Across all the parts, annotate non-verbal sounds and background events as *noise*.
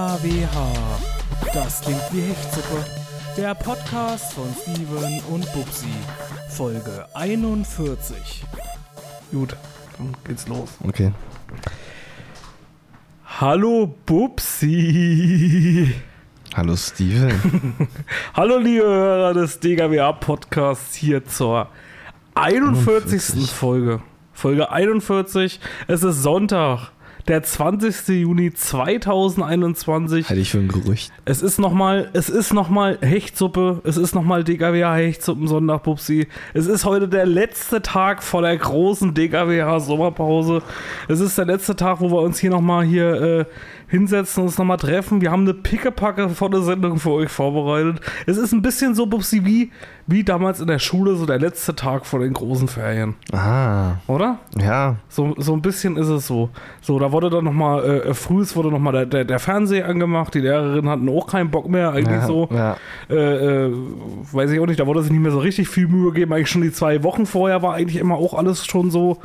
DKWH. Das klingt wie Hechtsuppe. Der Podcast von Steven und Bubsi. Folge 41. Gut, dann geht's los. Okay. Hallo Bubsi. Hallo Steven. *laughs* Hallo liebe Hörer des DKWH Podcasts hier zur 41. 41. Folge. Folge 41. Es ist Sonntag, der 20. Juni 2021. Halte ich für ein Gerücht. Es ist nochmal, es ist nochmal Hechtsuppe, es ist nochmal DKWH Hechtsuppen Sonntag, Pupsi. Es ist heute der letzte Tag vor der großen DKWH Sommerpause. Es ist der letzte Tag, wo wir uns hier nochmal hier äh, hinsetzen und uns nochmal treffen. Wir haben eine pickepacke volle Sendung für euch vorbereitet. Es ist ein bisschen so, Pupsi, wie, wie damals in der Schule, so der letzte Tag vor den großen Ferien, Ah, oder? ja. So, so ein bisschen ist es so. So, da wurde dann nochmal, äh, früh wurde nochmal der, der, der Fernseher angemacht, die Lehrerinnen hatten auch keinen Bock mehr, eigentlich ja, so. Ja. Äh, äh, weiß ich auch nicht, da wurde sich nicht mehr so richtig viel Mühe gegeben. Eigentlich schon die zwei Wochen vorher war eigentlich immer auch alles schon so.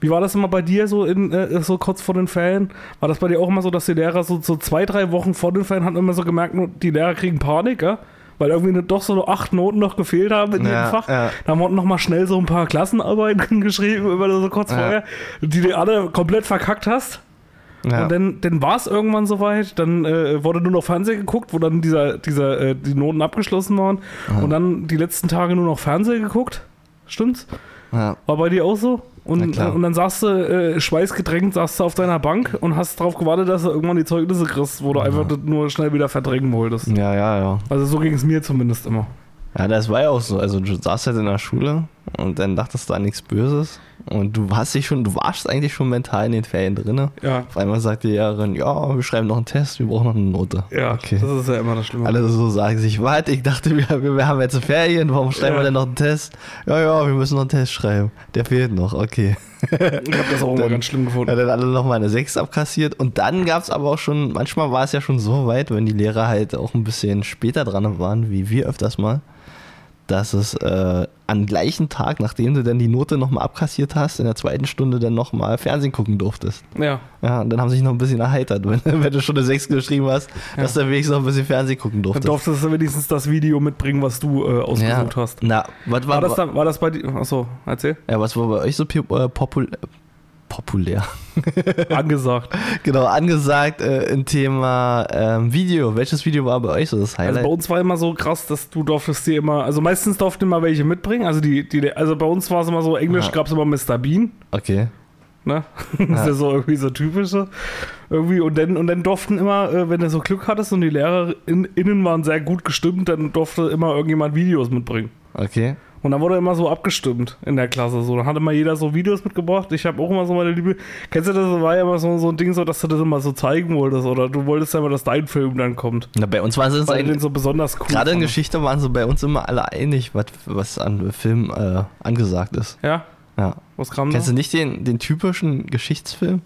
Wie war das immer bei dir so in äh, so kurz vor den Ferien? War das bei dir auch immer so, dass die Lehrer so, so zwei, drei Wochen vor den Ferien hatten immer so gemerkt, die Lehrer kriegen Panik, ja? Weil irgendwie doch so acht Noten noch gefehlt haben in Ja, jedem Fach. ja. Da wurden noch mal schnell so ein paar Klassenarbeiten *laughs* geschrieben, immer so kurz Ja. vorher, die du alle komplett verkackt hast. ja. Und dann, dann war es irgendwann soweit, dann äh, wurde nur noch Fernsehen geguckt, wo dann dieser, dieser, äh, die Noten abgeschlossen waren. Und dann die letzten Tage nur noch Fernsehen geguckt. Stimmt's? War bei dir auch so? Und, und dann saßt du, äh, schweißgedrängt, saßt du auf deiner Bank und hast darauf gewartet, dass du irgendwann die Zeugnisse kriegst, wo du einfach das nur schnell wieder verdrängen wolltest. Ja, ja, ja. Also so ging es mir zumindest immer. Ja, das war ja auch so. Also du saßt halt in der Schule und dann dachtest du an nichts Böses. Und du hast dich schon, du warst eigentlich schon mental in den Ferien drinne. Ja, Auf einmal sagt die Lehrerin, ja, wir schreiben noch einen Test, wir brauchen noch eine Note. ja, Okay. das ist ja immer das Schlimme. Alle so sagen sich, warte, ich dachte, wir, wir haben jetzt Ferien, warum schreiben Ja. wir denn noch einen Test? Ja, ja, wir müssen noch einen Test schreiben. Der fehlt noch, okay. *laughs* Ich habe das auch immer ganz schlimm Ja, gefunden. dann alle nochmal eine 6 abkassiert. Und dann gab es aber auch schon, manchmal war es ja schon so weit, wenn die Lehrer halt auch ein bisschen später dran waren, wie wir öfters mal, dass es äh, am gleichen Tag, nachdem du dann die Note nochmal abkassiert hast, in der zweiten Stunde dann nochmal Fernsehen gucken durftest. Ja, Ja, und dann haben sie sich noch ein bisschen erheitert, *laughs* wenn, wenn du schon eine 6 geschrieben hast, dass du wenigstens noch ein bisschen Fernsehen gucken dann durftest. durftest du wenigstens das Video mitbringen, was du äh, ausgesucht hast. Na, was war, War das, dann, war das bei dir? Achso, erzähl. ja, was war bei euch so äh, popul populär? *laughs* Angesagt. Genau, angesagt äh, im Thema ähm, Video. Welches Video war bei euch so das Also Highlight? bei uns war immer so krass, dass du durftest dir immer, also meistens durften immer welche mitbringen. Also die, die, also bei uns war es immer so, Englisch Ja. gab es immer Mr. Bean, okay. ne? *laughs* Das ist Ja. ja so irgendwie so typische. Irgendwie, und dann, und dann durften immer, äh, wenn du so Glück hattest und die LehrerInnen waren sehr gut gestimmt, dann durfte immer irgendjemand Videos mitbringen. Okay. Und dann wurde immer so abgestimmt in der Klasse. So, dann hat immer jeder so Videos mitgebracht. Ich habe auch immer so meine Liebe. Kennst du das? War ja immer so, so ein Ding, so, dass du das immer so zeigen wolltest. Oder du wolltest ja immer, dass dein Film dann kommt. Na, bei uns waren es eigentlich, so besonders cool gerade in. Geschichte waren so bei uns immer alle einig, was, was an Film äh, angesagt ist. Ja? Ja. Was kam Kennst da? du nicht den, den typischen Geschichtsfilm?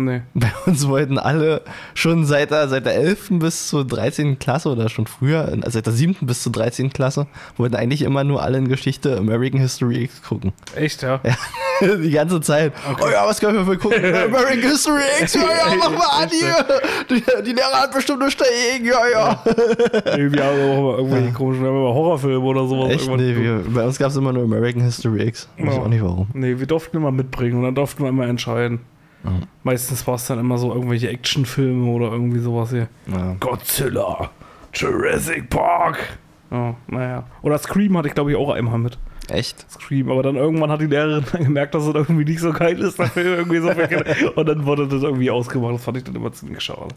Nee. *laughs* Bei uns wollten alle schon seit der, seit der 11. bis zur 13. Klasse oder schon früher, seit der 7. bis zur 13. Klasse, wollten eigentlich immer nur alle in Geschichte American History X gucken. Echt, ja? Ja. *laughs* Die ganze Zeit. Oh ja, was können wir für gucken? *laughs* American History X, ja, ja, mach mal an hier. Die, die Lehrer hat bestimmt nur dagegen, ja, ja. Irgendwie haben wir auch immer irgendwelche komischen, wir haben immer Horrorfilme oder sowas. Echt? Nee, wir, bei uns gab es immer nur American History X. Weiß Ja. auch nicht warum. nee, wir durften immer mitbringen und dann durften wir immer entscheiden. Meistens war es dann immer so irgendwelche Actionfilme oder irgendwie sowas hier. Ja. Godzilla, Jurassic Park. Ja, naja. Oder Scream hatte ich, glaube ich, auch einmal mit. Echt? Scream. Aber dann irgendwann hat die Lehrerin dann gemerkt, dass das irgendwie nicht so geil ist, Film irgendwie so viel *laughs* Und dann wurde das irgendwie ausgemacht. Das fand ich dann immer ziemlich schade.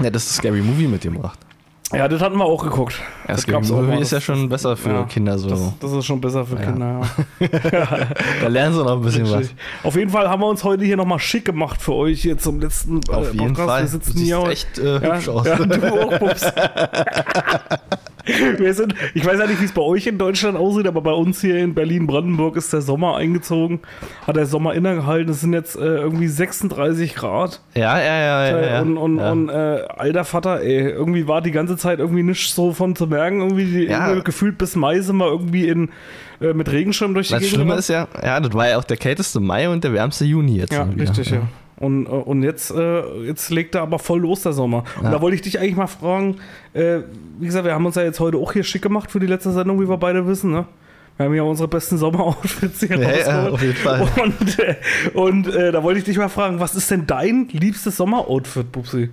Ja, das ist Scary Movie mitgebracht. Ja, das hatten wir auch geguckt. Ja, Das gab's auch Movie mal. ist ja schon besser für ja, Kinder so. Das, das ist schon besser für Ja. Kinder, ja. *laughs* da lernen sie noch ein bisschen was. Auf jeden Fall haben wir uns heute hier nochmal schick gemacht für euch hier zum letzten äh, Auf jeden Podcast. Fall. Wir Du sitzen siehst hier echt äh, hübsch aus. Du auch, Pups. *laughs* *laughs* Wir sind, ich weiß ja nicht, wie es bei euch in Deutschland aussieht, aber bei uns hier in Berlin-Brandenburg ist der Sommer eingezogen, hat der Sommer innegehalten. Es sind jetzt äh, irgendwie 36 Grad. Ja, ja, ja, ja. ja. und und, ja. und äh, alter Vater, ey, irgendwie war die ganze Zeit irgendwie nichts so von zu merken. Irgendwie, die, Ja. irgendwie gefühlt bis Mai sind wir irgendwie in, äh, mit Regenschirm durch die das Gegend Schlimme gerannt. ist ja, ja, das war ja auch der kälteste Mai und der wärmste Juni jetzt. Ja, richtig, ja. Und, äh, und jetzt, äh, jetzt legt er aber voll los, der Sommer. Und Ja. da wollte ich dich eigentlich mal fragen, äh, wie gesagt, wir haben uns ja jetzt heute auch hier schick gemacht für die letzte Sendung, wie wir beide wissen, ne? Wir haben ja unsere besten Sommeroutfits hier Ja, ja, auf jeden Fall. Und, äh, und äh, da wollte ich dich mal fragen, was ist denn dein liebstes Sommeroutfit, Bubsi?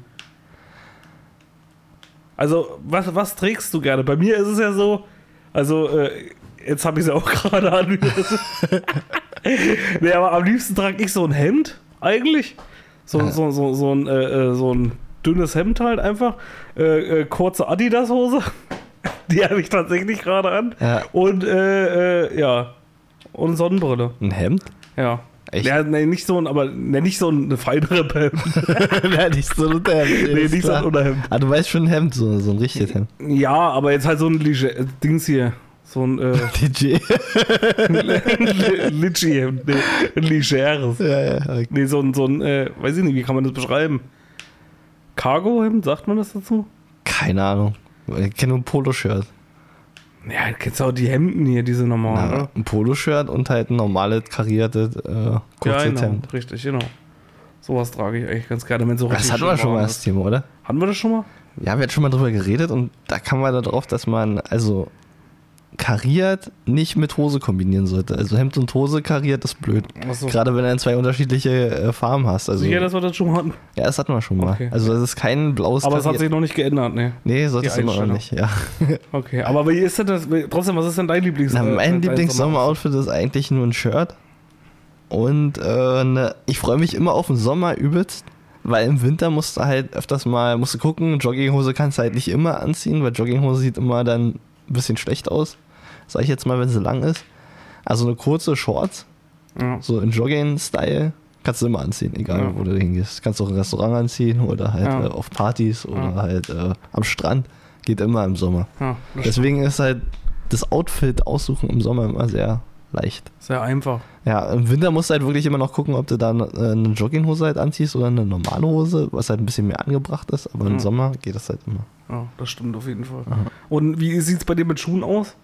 Also, was, was trägst du gerne? Bei mir ist es ja so, also, äh, jetzt habe ich es ja auch *laughs* gerade an. *laughs* nee, aber am liebsten trage ich so ein Hemd, eigentlich. So, Ja. so, so, so, ein, äh, äh, so ein dünnes Hemd halt einfach. Äh, äh, kurze Adidas-Hose. *laughs* Die habe ich tatsächlich gerade an. Ja. Und, äh, äh, ja. Und Sonnenbrille. Ein Hemd? Ja. Echt? Ja, nee, nicht so ein, aber nee, nicht so eine feinere Hemd. *laughs* ja, nicht so ein Unterhemd. Nee, nicht so ein klar. Unterhemd. Ah, du weißt schon ein Hemd, so, so ein richtiges Hemd. Ja, aber jetzt halt so ein Lige Dings hier. So ein äh, *laughs* DJ. Litschi-Hemd. *laughs* Nee, ein legeres. ja, ja. Okay. Nee, so ein, so ein äh, weiß ich nicht, wie kann man das beschreiben? Cargo-Hemd, sagt man das dazu? Keine Ahnung. Ich kenne nur ein Poloshirt. Ja, du kennst auch die Hemden hier, diese normalen, Na, ein Poloshirt und halt ein normales kariertes äh, Ja, kurzes genau, Hemd. richtig, genau. Sowas trage ich eigentlich ganz gerne, wenn so Das hatten wir schon mal das. Thema, oder? Hatten wir das schon mal? Ja, wir hatten schon mal drüber geredet und da kam man da drauf, dass man also kariert nicht mit Hose kombinieren sollte. Also Hemd und Hose kariert ist blöd. Achso. Gerade wenn du zwei unterschiedliche äh, Farben hast. Also, Sicher, dass wir das schon hatten. ja, das hatten wir schon mal. Okay. Also das ist kein blaues Aber es hat sich noch nicht geändert, ne? Nee, sollte es immer noch nicht, ja. *laughs* Okay, aber wie ist denn das? Trotzdem, was ist denn dein Lieblings? Na, äh, mein Lieblings-Sommer-Outfit ist eigentlich nur ein Shirt. Und äh, ne, ich freue mich immer auf den Sommer übelst, weil im Winter musst du halt öfters mal, musst du gucken, Jogginghose kannst du halt nicht immer anziehen, weil Jogginghose sieht immer dann ein bisschen schlecht aus. Sag ich jetzt mal, wenn sie lang ist. Also eine kurze Shorts, Ja. so in Jogging-Style, kannst du immer anziehen, egal Ja. wo du hingehst. Kannst du auch im Restaurant anziehen oder halt Ja. äh, auf Partys oder halt äh, am Strand. Geht immer im Sommer. Deswegen ist halt das Outfit aussuchen im Sommer immer sehr leicht. sehr einfach. Ja, im Winter musst du halt wirklich immer noch gucken, ob du da äh, eine Jogginghose halt anziehst oder eine normale Hose, was halt ein bisschen mehr angebracht ist. Aber im Mhm. Sommer geht das halt immer. Ja, das stimmt auf jeden Fall. Aha. Und wie sieht es bei dir mit Schuhen aus?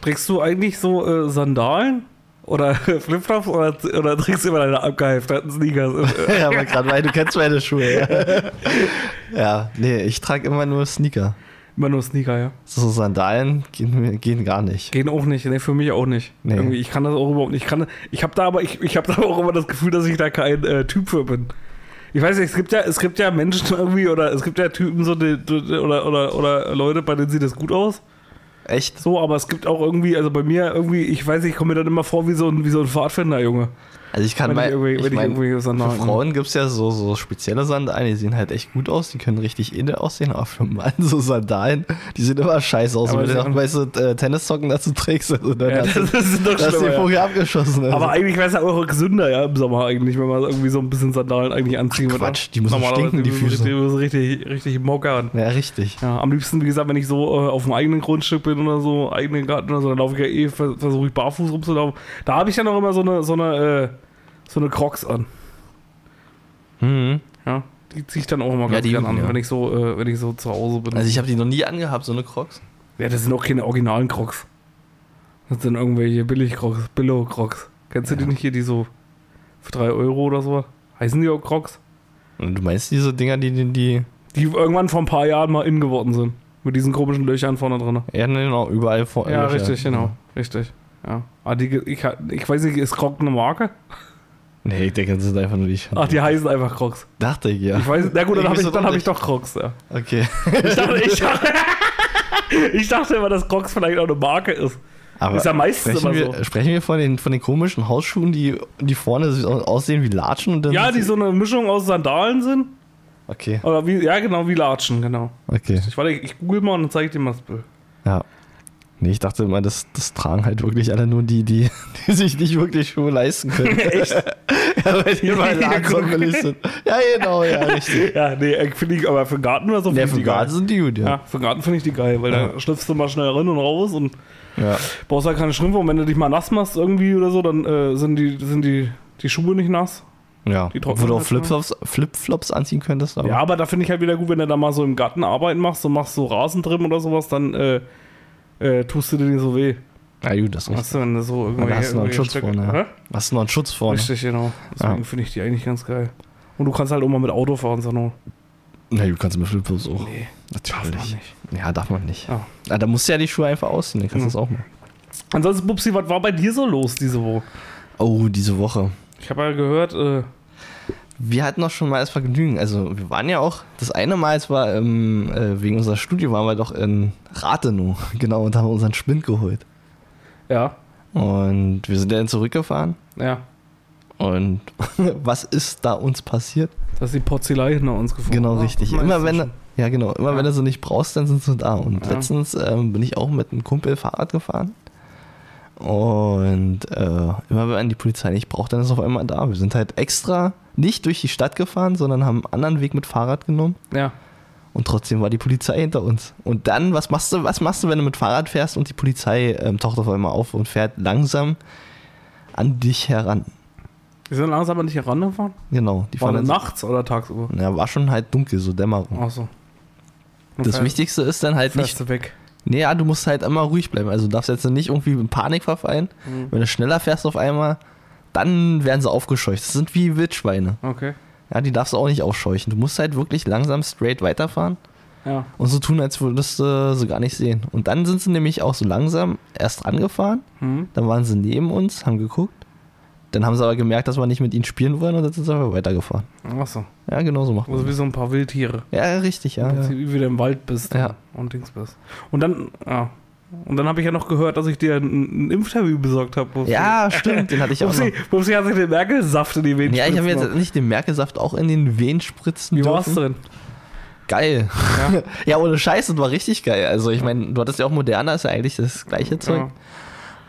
Trägst du eigentlich so äh, Sandalen? Oder *laughs* Flipflops oder, oder trägst du immer deine abgehefteten Sneakers? *laughs* ja, aber gerade weil du kennst meine Schuhe. Ja, *laughs* ja nee, ich trage immer nur Sneaker. immer nur Sneaker, ja. So Sandalen gehen, gehen gar nicht. Gehen auch nicht, ne, für mich auch nicht. Nee. Irgendwie, ich kann das auch überhaupt nicht. Ich, kann, ich habe da aber ich, ich hab da auch immer das Gefühl, dass ich da kein äh, Typ für bin. Ich weiß nicht, es gibt ja, es gibt ja Menschen irgendwie oder es gibt ja Typen so die, oder, oder, oder Leute, bei denen sieht das gut aus. Echt? So, aber es gibt auch irgendwie, also bei mir irgendwie, ich weiß nicht, ich komme mir dann immer vor wie so ein, wie so ein Pfadfinder, Junge. Also ich kann mal, ich mein, für Frauen gibt es ja so, so spezielle Sandalen, die sehen halt echt gut aus, die können richtig edel aussehen, aber für einen Mann so Sandalen, die sehen immer scheiße aus. Wenn du noch du, äh, Tennissocken dazu trägst, also dann Ja, hast du, das ist doch hast du schlimmer, den ja. Abgeschossen. Also. Aber eigentlich wäre es ja auch gesünder, ja, im Sommer eigentlich, wenn man irgendwie so ein bisschen Sandalen eigentlich anziehen würde. Quatsch, die müssen stinken, die Füße. Die müssen richtig, richtig mockern. ja, richtig. Ja, am liebsten, wie gesagt, wenn ich so äh, auf dem eigenen Grundstück bin oder so, eigenen Garten oder so, dann laufe ich ja eh, vers- versuche ich barfuß rumzulaufen. Da habe ich dann auch immer so eine, so eine, äh, so eine Crocs an. Mhm. Ja, die ziehe ich dann auch immer Ja, ganz die gerne an, ja. wenn ich so, äh, wenn ich so zu Hause bin. Also ich habe die noch nie angehabt, so eine Crocs. ja, das sind auch keine originalen Crocs. Das sind irgendwelche Billig-Crocs, Billo-Crocs. Kennst du die Ja. nicht hier, die so für 3 Euro oder so? Heißen die auch Crocs? Und du meinst diese Dinger, die, die, die Die irgendwann vor ein paar Jahren mal in geworden sind. Mit diesen komischen Löchern vorne drin. ja, genau, überall vor. Ja, Löcher. richtig, genau. Richtig. Ja. Ah, die, ich, ich weiß nicht, ist Croc eine Marke? Nee, ich denke, das sind einfach nur die. Ach, die heißen einfach Crocs. Dachte ich, ja. Ich weiß, na gut, dann habe ich, dann hab doch ich doch Crocs, ja. Okay. Ich dachte, ich, dachte, *laughs* ich dachte immer, dass Crocs vielleicht auch eine Marke ist. Aber Ist ja meistens sprechen, immer wir, so. sprechen wir von den, von den komischen Hausschuhen, die, die vorne aussehen wie Latschen? Und dann Ja, die so eine Mischung aus Sandalen sind. Okay, Oder wie, ja, genau, wie Latschen, genau. okay. Ich, warte, ich google mal und dann zeige ich dir mal das Bild. Ja. Nee, ich dachte immer, das, das tragen halt wirklich alle nur die, die, *laughs* die sich nicht wirklich Schuhe leisten können. *laughs* Echt? *laughs* ja, weil die mal Ja, langsam guck. billig sind. Ja, genau, ja, richtig. Ja, nee, äh, finde ich, aber für den Garten oder so ich für die den Garten geil. sind die gut, Ja, ja. für den Garten finde ich die geil, weil Ja. da schlüpfst du mal schnell rein und raus und Ja, brauchst halt keine Strümpfe und wenn du dich mal nass machst irgendwie oder so, dann äh, sind, die, sind die, die Schuhe nicht nass. ja. Die Wo du auch halt. Flipflops, Flipflops anziehen könntest. Aber Ja, aber da finde ich halt wieder gut, wenn du da mal so im Garten Arbeiten machst und machst so Rasentrimmen oder sowas, dann äh, äh, tust du dir nicht so weh. Ja, gut, das ist richtig. Weißt du, so irgendwie. Da hast du noch einen Schutz Stück- vorne. Hä? Hast du noch einen Schutz vorne? Richtig, genau. Deswegen Ja. finde ich die eigentlich ganz geil. Und du kannst halt auch mal mit Auto fahren, so nur. Na, du kannst mit Flipflops auch. Nee, darf man Natürlich. nicht. Ja, darf man nicht. Ja. Ja, da musst du ja die Schuhe einfach ausziehen, dann kannst du Mhm. das auch machen. Ansonsten, Bubsi, was war bei dir so los diese Woche? Oh, diese Woche. Ich habe ja gehört, äh, Wir hatten doch schon mal das Vergnügen. Also, wir waren ja auch, das eine Mal, es war ähm, äh, wegen unserer Studie, waren wir doch in Rathenow, *laughs* genau, und haben unseren Spind geholt. ja, Und wir sind dann zurückgefahren. ja, Und *laughs* was ist da uns passiert? dass die Porzelei hinter uns gefunden Genau, richtig. meinst Immer wenn, ja genau, immer Ja. wenn du sie nicht brauchst, dann sind sie da. Und Ja. letztens ähm, bin ich auch mit einem Kumpel Fahrrad gefahren. Und äh, immer wenn die Polizei nicht braucht, dann ist es auf einmal da. Wir sind halt extra nicht durch die Stadt gefahren, sondern haben einen anderen Weg mit Fahrrad genommen. Ja, Und trotzdem war die Polizei hinter uns. Und dann, was machst du, was machst du, wenn du mit Fahrrad fährst und die Polizei ähm, taucht auf einmal auf und fährt langsam an dich heran? wir sind langsam aber nicht herangefahren. Genau, die War fahren nachts oder tagsüber? Ja, war schon halt dunkel, so Dämmerung. Achso. Das Wichtigste ist dann halt nicht Fährst du weg. Ja, du musst halt immer ruhig bleiben. Also du darfst jetzt nicht irgendwie in Panik verfallen. Mhm. Wenn du schneller fährst auf einmal, dann werden sie aufgescheucht. Das sind wie Wildschweine. Okay. Ja, die darfst du auch nicht aufscheuchen. Du musst halt wirklich langsam straight weiterfahren Ja. und so tun, als würdest du sie gar nicht sehen. Und dann sind sie nämlich auch so langsam erst rangefahren. Hm. Dann waren sie neben uns, haben geguckt. Dann haben sie aber gemerkt, dass wir nicht mit ihnen spielen wollen und dann sind sie aber weitergefahren. Achso. Ja, genau so macht man Also wie so ein paar Wildtiere. Ja, richtig, ja. Dass ja. du wieder im Wald bist Ja. und Dings bist. Und dann, ja. Und dann habe ich ja noch gehört, dass ich dir ein, ein Impftermin besorgt habe. Ja, stimmt, den hatte ich auch noch. Upsi, Upsi hat sich den Merkelsaft in die Venen Ja, ich habe spritzen jetzt nicht den Merkelsaft auch in den Venen spritzen Wie war's dürfen. drin? Geil. Ja. *laughs* Ja, ohne Scheiß, das war richtig geil. Also ich meine, du hattest ja auch Moderna, ist ja eigentlich das gleiche Zeug. Ja.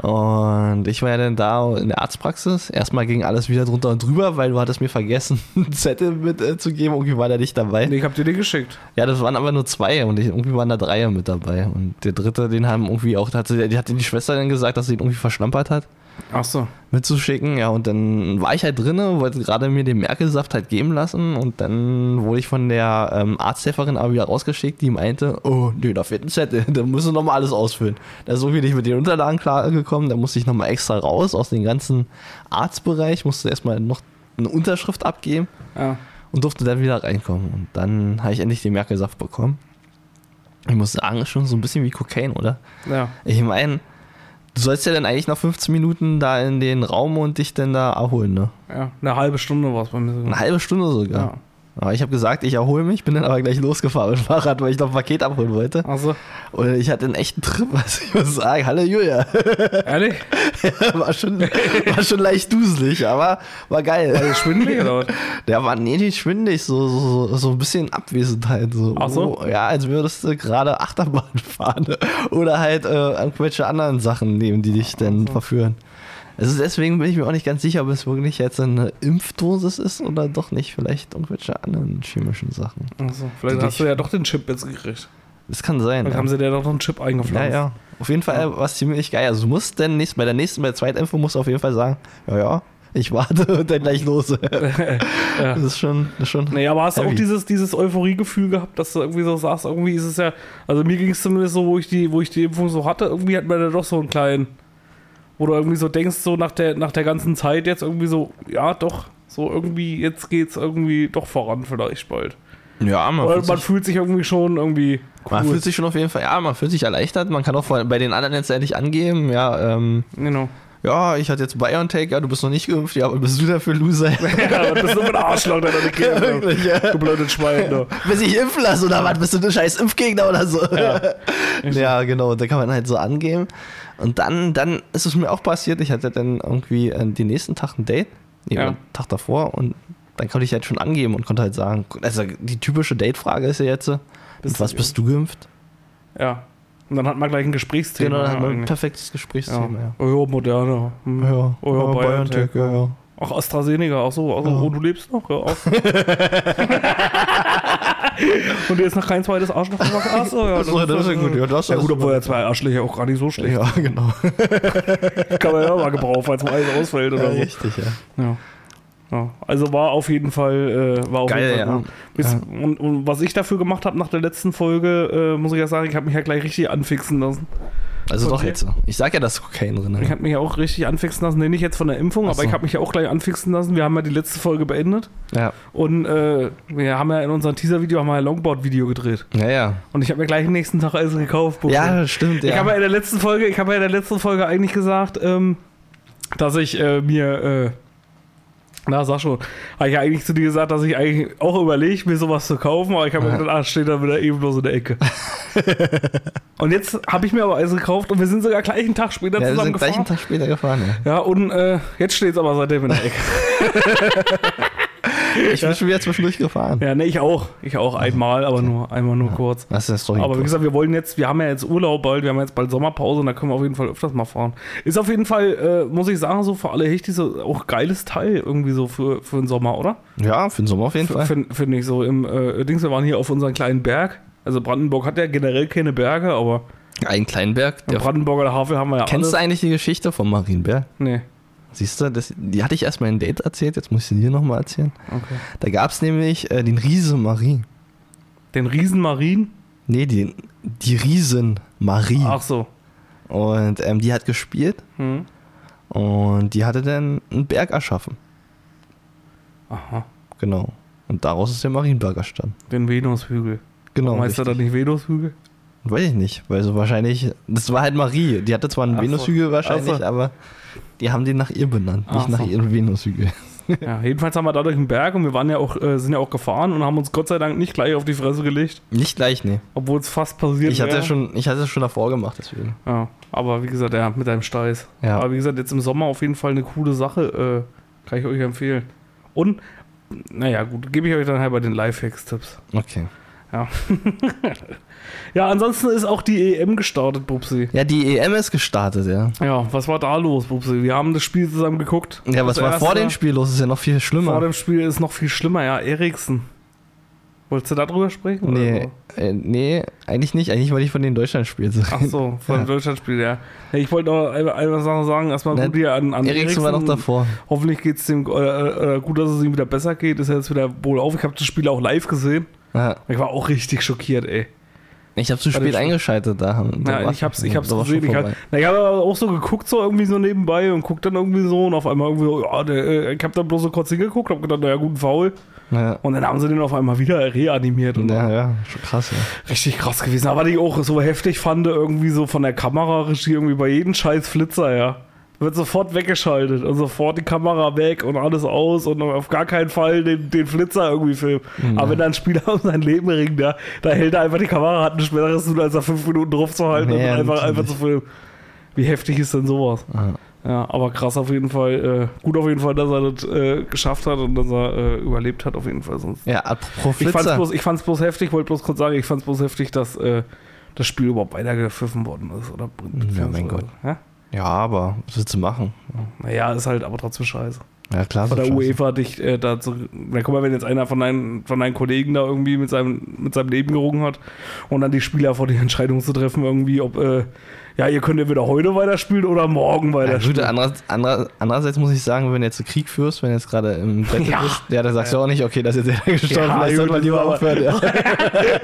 Und ich war ja dann da in der Arztpraxis. Erstmal ging alles wieder drunter und drüber, weil du hattest mir vergessen, *laughs* einen Zettel mitzugeben. Äh, irgendwie war der nicht dabei. Nee, ich hab dir den geschickt. Ja, das waren aber nur zwei und ich, irgendwie waren da drei mit dabei. Und der dritte, den haben irgendwie auch, hatte, die hatte die Schwester dann gesagt, dass sie ihn irgendwie verschlampert hat. Achso. mitzuschicken. Ja, und dann war ich halt drinne, wollte gerade mir den Merkelsaft halt geben lassen und dann wurde ich von der ähm, Arzthelferin aber wieder rausgeschickt, die meinte, oh, nee, da fehlt ein Zettel, *laughs* da musst du nochmal alles ausfüllen. Da ist irgendwie nicht mit den Unterlagen klargekommen, da musste ich nochmal extra raus aus dem ganzen Arztbereich, musste erstmal noch eine Unterschrift abgeben Ja. und durfte dann wieder reinkommen. Und dann habe ich endlich den Merkelsaft bekommen. Ich muss sagen, ist schon so ein bisschen wie Kokain, oder? Ja. Ich meine, du sollst ja dann eigentlich nach 15 Minuten da in den Raum und dich dann da erholen, ne? Ja. Eine halbe Stunde war es bei mir sogar. Eine halbe Stunde sogar. Ja. Aber ich habe gesagt, ich erhole mich, bin dann aber gleich losgefahren mit dem Fahrrad, weil ich noch ein Paket abholen wollte. Also, Und ich hatte einen echten Trip, *laughs* also ich muss sagen, hallo Julia. ehrlich? *laughs* war, schon, war schon leicht duselig, aber war geil. Schwindelig oder was? Der war nee, nicht schwindig, so, so, so, ein bisschen Abwesenheit. So. Ach so? Oh, ja, als würdest du gerade Achterbahn *laughs* fahren. Oder halt äh, irgendwelche anderen Sachen nehmen, die dich dann so. verführen. Also deswegen bin ich mir auch nicht ganz sicher, ob es wirklich jetzt eine Impfdosis ist oder doch nicht. Vielleicht irgendwelche anderen chemischen Sachen. Also, vielleicht hast du ja doch den Chip jetzt gekriegt. Das kann sein. Vielleicht Ja. haben sie dir doch noch einen Chip ja, eingepflanzt. ja. Auf jeden Fall war es ziemlich geil. Also du musst dann nächst, bei der nächsten, bei der zweiten Impfung musst du auf jeden Fall sagen, ja, ja, ich warte *laughs* und dann gleich los. *laughs* Ja. Das ist schon, das ist schon. Nee, aber hast du auch dieses, dieses Euphorie-Gefühl gehabt, dass du irgendwie so sagst, irgendwie ist es ja, also mir ging es zumindest so, wo ich die, wo ich die Impfung so hatte, irgendwie hat man da doch so einen kleinen, wo du irgendwie so denkst, so nach der, nach der ganzen Zeit jetzt irgendwie so, ja doch, so irgendwie, jetzt geht's irgendwie doch voran vielleicht bald. Ja, man, fühlt man sich, fühlt sich irgendwie schon irgendwie cool. man fühlt sich schon auf jeden Fall, ja, man fühlt sich erleichtert. Man kann auch bei den anderen jetzt endlich angeben, ja, ähm, Genau. Ja, ich hatte jetzt BioNTech, ja, du bist noch nicht geimpft, ja, aber bist du dafür Loser? *laughs* Ja, das ist nur ein Arschloch, der deine Kinder. Wirklich, ja. Du blödes Schwein, du. Willst du dich impfen lassen oder was? Bist du ein scheiß Impfgegner oder so? Ja. *laughs* Ja, genau, da kann man halt so angeben. Und dann, dann ist es mir auch passiert, ich hatte dann irgendwie äh, den nächsten Tag ein Date, nee, Ja. den Tag davor und dann konnte ich halt schon angeben und konnte halt sagen, also die typische Date-Frage ist ja jetzt, Bist mit was du bist du geimpft? Ja. Und dann hat man gleich ein Gesprächsthema. Genau, dann ja, haben wir ein perfektes ja. Gesprächsthema, ja. Oh ja, Moderna. Hm. Ja, Oh ja, BioNTech. ja, ja. Ach, AstraZeneca, ach so, also, Ja. oh, du lebst noch, ja. Auf. *laughs* Und dir ist noch kein zweites Arschloch gemacht? Ach so, ja. Ach so, das ist ja gut, ja, das ja gut, obwohl ja zwei Arschlöcher auch gar nicht so schlecht. Ja, genau. *laughs* Kann man ja mal gebrauchen, falls mal eins ausfällt Ja, oder so. richtig, ja. Ja. Ja, also war auf jeden Fall, äh, war auf Geil, jeden Fall ja. gut. Bis, Ja. und, und was ich dafür gemacht habe nach der letzten Folge, äh, muss ich ja sagen, ich habe mich ja gleich richtig anfixen lassen. Also Von doch jetzt. Ich sag ja, dass Kokain drin Ich ist. habe mich ja auch richtig anfixen lassen. Nee, nicht jetzt von der Impfung, Ach aber ich habe mich ja auch gleich anfixen lassen. Wir haben ja die letzte Folge beendet. Ja. Und äh, wir haben ja in unserem Teaser-Video haben wir ein Longboard-Video gedreht. Ja, ja. Und ich habe mir gleich am nächsten Tag alles gekauft. Buchse. Ja, stimmt, ja. Ich habe ja in der letzten Folge, ich habe ja in der letzten Folge eigentlich gesagt, ähm, dass ich äh, mir, äh, na sag schon, habe ich ja eigentlich zu dir gesagt, dass ich eigentlich auch überlege, mir sowas zu kaufen, aber ich habe mir gedacht, ah, steht da wieder eben bloß in der Ecke. *laughs* und jetzt habe ich mir aber eins gekauft und wir sind sogar gleich einen Tag später ja, wir zusammen sind gleich einen gefahren. Tag später gefahren, ja. Ja, und äh, jetzt steht es aber seitdem in der Ecke. *laughs* Ich bin schon wieder zwischendurch gefahren. ja, ne, ich auch. Ich auch einmal, aber nur einmal nur kurz. Das ist Story. Aber wie gesagt, wir wollen jetzt, wir haben ja jetzt Urlaub bald, wir haben jetzt bald Sommerpause und da können wir auf jeden Fall öfters mal fahren. Ist auf jeden Fall, äh, muss ich sagen, so für alle Hechtis so auch geiles Teil irgendwie so für, für den Sommer, oder? ja, für den Sommer auf jeden Fall. Finde find ich so im äh, Dings, wir waren hier auf unserem kleinen Berg. Also Brandenburg hat ja generell keine Berge, aber Ein Kleinberg. im Der Brandenburger Havel haben wir ja Kennst du alles. eigentlich die Geschichte vom Marienberg? Nee. Siehst du, das, die hatte ich erst mal in Date erzählt, jetzt muss ich sie dir nochmal erzählen. Okay. Da gab es nämlich äh, den Riese Marie. Den Riesenmarien? Nee, die, die Riesen Marie. Ach so. Und ähm, die hat gespielt Hm. und die hatte dann einen Berg erschaffen. Aha. Genau. Und daraus ist der Marienberg entstanden. Den Venushügel. Genau. Warum heißt er dann nicht Venushügel? Weiß ich nicht, weil so wahrscheinlich, das war halt Marie. Die hatte zwar einen Ach so. Venushügel wahrscheinlich, Ach so. aber die haben den nach ihr benannt, nicht Ach nach so. ihrem Venushügel. Ja, jedenfalls haben wir dadurch einen Berg und wir waren ja auch, äh, sind ja auch gefahren und haben uns Gott sei Dank nicht gleich auf die Fresse gelegt, Nicht gleich, nee. obwohl es fast passiert Ich hatte schon, ich hatte es schon davor gemacht, deswegen. Ja, aber wie gesagt, ja, mit deinem Steiß. Ja. Aber wie gesagt, jetzt im Sommer auf jeden Fall eine coole Sache, äh, kann ich euch empfehlen. Und, naja, gut, gebe ich euch dann halt bei den Lifehacks-Tipps. Okay. Ja, *laughs* ansonsten ist auch die EM gestartet, Bubsi. Ja, die EM ist gestartet, ja. Ja, was war da los, Bubsi? Wir haben das Spiel zusammen geguckt. Ja, was Das war vor erste- dem Spiel los? Ist ja noch viel schlimmer. Vor dem Spiel ist noch viel schlimmer, ja, Eriksen. Wolltest du darüber sprechen? nee, äh, nee, eigentlich nicht. Eigentlich wollte ich von den Deutschlandspielen so? Ach so, vor dem Ja. Deutschlandspiel, ja. ja. Ich wollte noch eine, eine Sache sagen. Erstmal gut hier an, an Eriksen war noch davor. Hoffentlich geht es dem äh, äh, gut, dass es ihm wieder besser geht. Ist ja jetzt wieder wohl auf. Ich habe das Spiel auch live gesehen. Ja. Ich war auch richtig schockiert, ey. Ich habe zu spät Spiel. eingeschaltet da. Ja, ich hab's, ich hab's gesehen. Ich, hab, na, ich habe aber auch so geguckt, so irgendwie so nebenbei und guckt dann irgendwie so und auf einmal irgendwie so, ja, der, äh, ich habe dann bloß so kurz hingeguckt, hab gedacht, naja, gut, ein Foul. Ja. Und dann haben sie den auf einmal wieder reanimiert und ja, ja, schon krass, ja. richtig krass gewesen. Aber ich auch so heftig fand, irgendwie so von der Kameraregie, irgendwie bei jedem scheiß Flitzer, ja. Wird sofort weggeschaltet und sofort die Kamera weg und alles aus und auf gar keinen Fall den, den Flitzer irgendwie filmen. Mhm. Aber wenn da ein Spieler um sein Leben ringt, ja, da hält er einfach die Kamera, hat nichts Schwereres zu tun, als da fünf Minuten drauf zu halten Nee, und einfach, natürlich. einfach zu filmen. Wie heftig ist denn sowas? Ja. Ja, aber krass auf jeden Fall. Äh, gut auf jeden Fall, dass er das äh, geschafft hat und dass er äh, überlebt hat auf jeden Fall. Sonst Ja, apropos ich fand's, Flitzer. bloß, ich fand's bloß heftig, wollte bloß kurz sagen, ich fand's bloß heftig, dass äh, das Spiel überhaupt weitergepfiffen worden ist. Oder Ja, mein Gott. Ja? Ja, aber was willst du machen? Naja, ist halt aber trotzdem scheiße. Ja, klar. Von der scheiße. UEFA dich äh, dazu. Na guck mal, wenn jetzt einer von deinen, von deinen Kollegen da irgendwie mit seinem, mit seinem Leben gerungen hat und dann die Spieler vor die Entscheidung zu treffen, irgendwie, ob, äh, ja, ihr könnt ja wieder heute weiterspielen oder morgen Ja, weiterspielen. gut, andererseits, anderer- andererseits muss ich sagen, wenn du jetzt einen Krieg führst, wenn du jetzt gerade im Bett *laughs* Ja. bist, ja, dann sagst du auch nicht, okay, das ist jetzt der gestorben, Ja, vielleicht gut, sollte man lieber aufhören. Ja.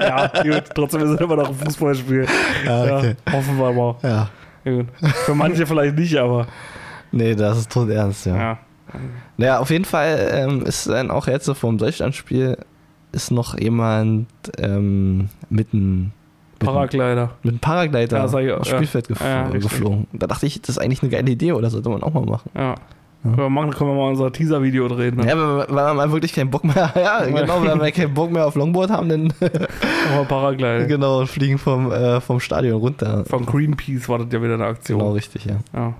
*laughs* ja, gut, trotzdem ist es immer noch ein Fußballspiel. Ja, okay. ja, hoffen wir mal. ja. Für manche vielleicht nicht, aber *laughs* Nee, das ist tot ernst, ja. ja. Naja, auf jeden Fall ähm, ist dann auch jetzt so vom Deutschlandspiel ist noch jemand ähm, mit einem Paraglider. mit einem Paraglider Ja, ich aufs ja. Spielfeld Ja, richtig. geflogen. Da dachte ich, das ist eigentlich eine geile Idee oder sollte man auch mal machen. Ja. Können wir machen, können wir mal unser Teaser-Video drehen. Ne? Ja, weil, wir- mal wirklich keinen Bock mehr, *laughs* ja, genau, weil wir keinen Bock mehr auf Longboard haben, dann Aber Paragliding. *laughs* genau, fliegen vom, äh, vom Stadion runter. Von Greenpeace war das ja wieder eine Aktion. Genau, richtig, ja. Ja.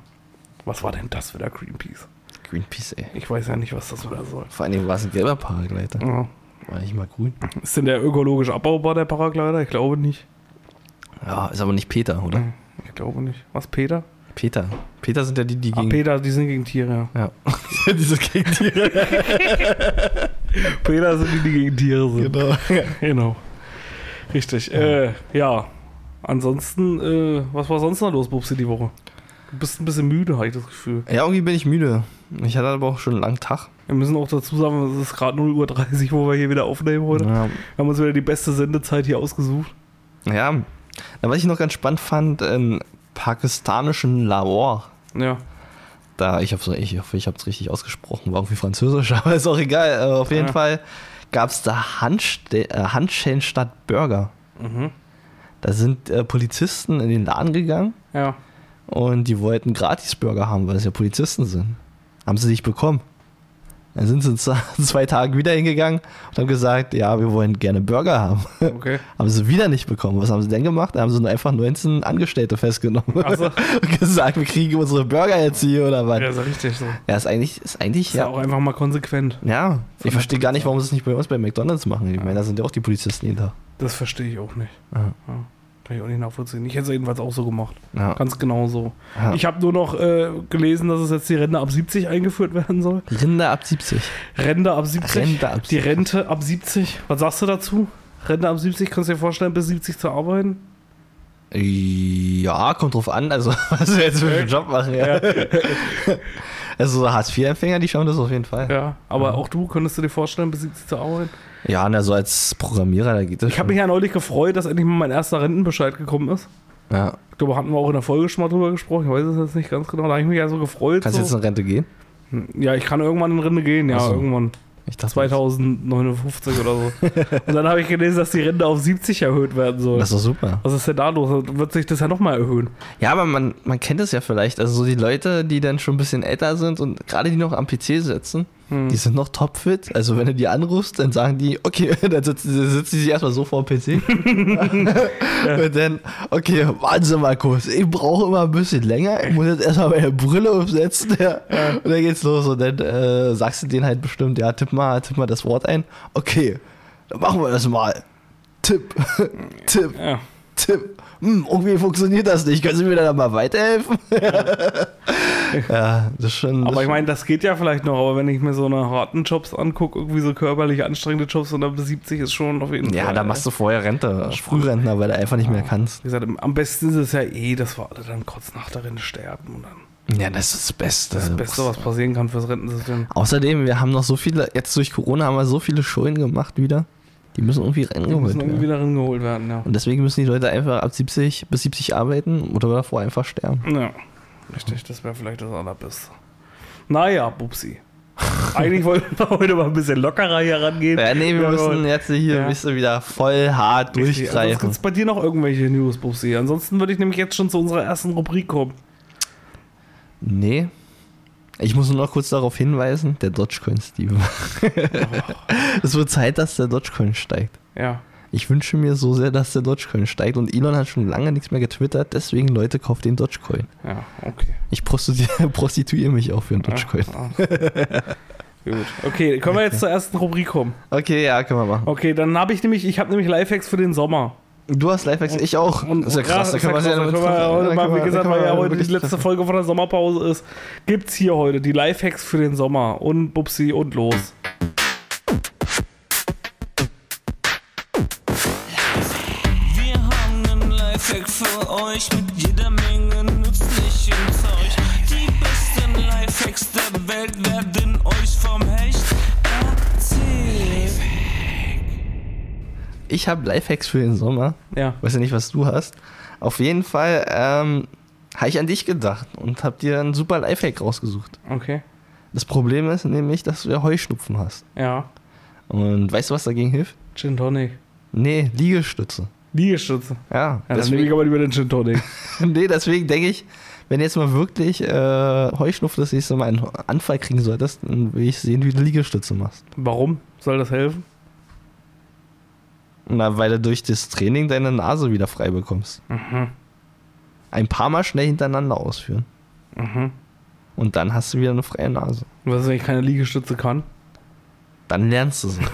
Was war denn das wieder, Greenpeace? Greenpeace, ey. Ich weiß ja nicht, was das wieder soll. Vor allem war es ein gelber Paraglider. Ja. War nicht mal grün. Ist denn der ökologisch abbaubar, der Paraglider? Ich glaube nicht. Ja, ist aber nicht Peter, oder? Ich glaube nicht. Was, Peter? Peter. Peter sind ja die, die Ah, gegen. Peter, die sind gegen Tiere, ja. *laughs* Ja. Diese Gegentiere. *laughs* Peter sind die, die gegen Tiere sind. genau. *laughs* Genau. Richtig. Äh, ja. Ansonsten, äh, was war sonst noch los, Bubsi, die Woche? Du bist ein bisschen müde, habe ich das Gefühl. Ja, irgendwie bin ich müde. Ich hatte aber auch schon einen langen Tag. Wir müssen auch dazu sagen, es ist gerade 0.30 Uhr, wo wir hier wieder aufnehmen heute. Ja. Wir haben uns wieder die beste Sendezeit hier ausgesucht. ja. Na, was ich noch ganz spannend fand, ähm, pakistanischen Lahore. Ja. Da, ich, hoffe, ich hoffe, ich habe es richtig ausgesprochen, war irgendwie französisch, *laughs* aber ist auch egal. Äh, auf jeden Ja. Fall gab es da Handste äh, Handschellen statt Burger. Mhm. Da sind äh, Polizisten in den Laden gegangen Ja. und die wollten Gratis-Burger haben, weil es ja Polizisten sind. Haben sie nicht bekommen. Dann sind sie *laughs* zwei Tagen wieder hingegangen und haben gesagt, ja, wir wollen gerne Burger haben. Okay. *laughs* haben sie wieder nicht bekommen. Was haben sie denn gemacht? Da haben sie nur einfach 19 Angestellte festgenommen. Ach so. *laughs* und gesagt, wir kriegen unsere Burger jetzt hier oder was. Ja, ist ja richtig so. Ja, ist eigentlich, ist eigentlich, Ist ja ja. auch einfach mal konsequent. Ja, ich verstehe gar nicht, warum sie es nicht bei uns bei McDonalds machen. Ich meine, da sind ja auch die Polizisten hinter. Das verstehe ich auch nicht. Ja. Ja. Kann ich auch nicht nachvollziehen. Ich hätte es jedenfalls auch so gemacht. Ja. Ganz genau so. Ja. Ich habe nur noch äh, gelesen, dass es jetzt die Rente ab 70 eingeführt werden soll. Rinder ab 70. Rente ab 70. Rente ab Die 70. Rente ab 70. Was sagst du dazu? Rente ab 70, kannst du dir vorstellen, bis 70 zu arbeiten? Ja, kommt drauf an, also *laughs* was wir jetzt für einen Job machen. Ja. *laughs* Also Hartz-IV-Empfänger, die schauen das auf jeden Fall. Ja, aber auch du, könntest du dir vorstellen, bis 70 zu arbeiten? Ja, na, so als Programmierer, da geht das Ich habe mich ja neulich gefreut, dass endlich mal mein erster Rentenbescheid gekommen ist. Ja. Ich glaube, hatten wir auch in der Folge schon mal drüber gesprochen. Ich weiß es jetzt nicht ganz genau. Da habe ich mich ja so gefreut. Kannst du jetzt so. in Rente gehen? Ja, ich kann irgendwann in Rente gehen, ja, so. irgendwann. Ich dachte, 2059 oder so. Und dann habe ich gelesen, dass die Rente auf 70 erhöht werden soll. Das ist doch super. Was ist denn da los? Wird sich das ja nochmal erhöhen? Ja, aber man, man kennt es ja vielleicht. Also so die Leute, die dann schon ein bisschen älter sind und gerade die noch am PC sitzen, Hm. die sind noch topfit. Also wenn du die anrufst, dann sagen die, okay, *laughs* dann sitzen, sitzen die sich erstmal so vor dem PC. *laughs* Und dann, okay, warten Sie mal kurz. Ich brauche immer ein bisschen länger. Ich muss jetzt erstmal meine Brille aufsetzen. Ja. Und dann geht's los. Und dann äh, sagst du denen halt bestimmt, ja, tipp mal, tipp mal das Wort ein. Okay, dann machen wir das mal. Tipp, *laughs* Tipp, Ja. Tipp. Hm, irgendwie funktioniert das nicht. Können Sie mir da mal weiterhelfen? *laughs* ja, das ist schon. Aber ich meine, das geht ja vielleicht noch, aber wenn ich mir so eine harten Jobs angucke, irgendwie so körperlich anstrengende Jobs und dann bis 70 ist schon auf jeden ja, Fall. da machst du vorher Rente, Frührentner, weil du einfach nicht mehr kannst. Wie gesagt, am besten ist es ja eh, dass wir alle dann kurz nach der Rente sterben und dann Ja, das ist das Beste. das Beste, was passieren kann fürs Rentensystem. Außerdem, wir haben noch so viele, jetzt durch Corona haben wir so viele Schulden gemacht wieder. Die müssen irgendwie Die reingeholt müssen irgendwie werden. wieder rangeholt werden, ja. Und deswegen müssen die Leute einfach ab 70 bis 70 arbeiten oder davor einfach sterben. Ja, richtig, das wäre vielleicht das Allerbeste. Naja, Bubsi. Eigentlich wollten wir heute mal ein bisschen lockerer hier rangehen. Ja, nee, wir Ja, müssen jetzt hier Ja. bist du wieder voll hart Gibt durchgreifen. es bei dir noch irgendwelche News, Bubsi? Ansonsten würde ich nämlich jetzt schon zu unserer ersten Rubrik kommen. Nee. Ich muss nur noch kurz darauf hinweisen, der Dogecoin, Steve. *laughs* es wird Zeit, dass der Dogecoin steigt. Ja. Ich wünsche mir so sehr, dass der Dogecoin steigt und Elon hat schon lange nichts mehr getwittert, deswegen Leute, kauft den Dogecoin. Ja, okay. Ich prostituiere, *laughs* prostituiere mich auch für den Dogecoin. Ah, ah. Gut. Okay, können wir jetzt zur ersten Rubrik kommen? Okay, ja, können wir machen. Okay, dann habe ich nämlich, ich habe nämlich Lifehacks für den Sommer. Du hast Lifehacks, ich auch. Und, ist ja krass, da ja da damit können wir treffen. heute mal, wie gesagt, weil ja heute die letzte treffen. Folge von der Sommerpause ist, gibt's hier heute die Lifehacks für den Sommer und Bubsi und los. Wir haben einen Lifehack für euch mit jeder Ich habe Lifehacks für den Sommer. Ja. Weiß ja nicht, was du hast. Auf jeden Fall ähm, habe ich an dich gedacht und habe dir einen super Lifehack rausgesucht. Okay. Das Problem ist nämlich, dass du ja Heuschnupfen hast. Ja. Und weißt du, was dagegen hilft? Gin Tonic. Nee, Liegestütze. Liegestütze. Ja, Ja, dann nehme ich deswegen, aber lieber den Gin Tonic. *laughs* nee, deswegen denke ich, wenn du jetzt mal wirklich äh, Heuschnupfen das nächste Mal einen Anfall kriegen solltest, dann will ich sehen, wie du Liegestütze machst. Warum soll das helfen? Na, weil du durch das Training deine Nase wieder frei bekommst. Mhm. Ein paar Mal schnell hintereinander ausführen. Mhm. Und dann hast du wieder eine freie Nase. Was wenn ich keine Liegestütze kann? Dann lernst du sie. *laughs*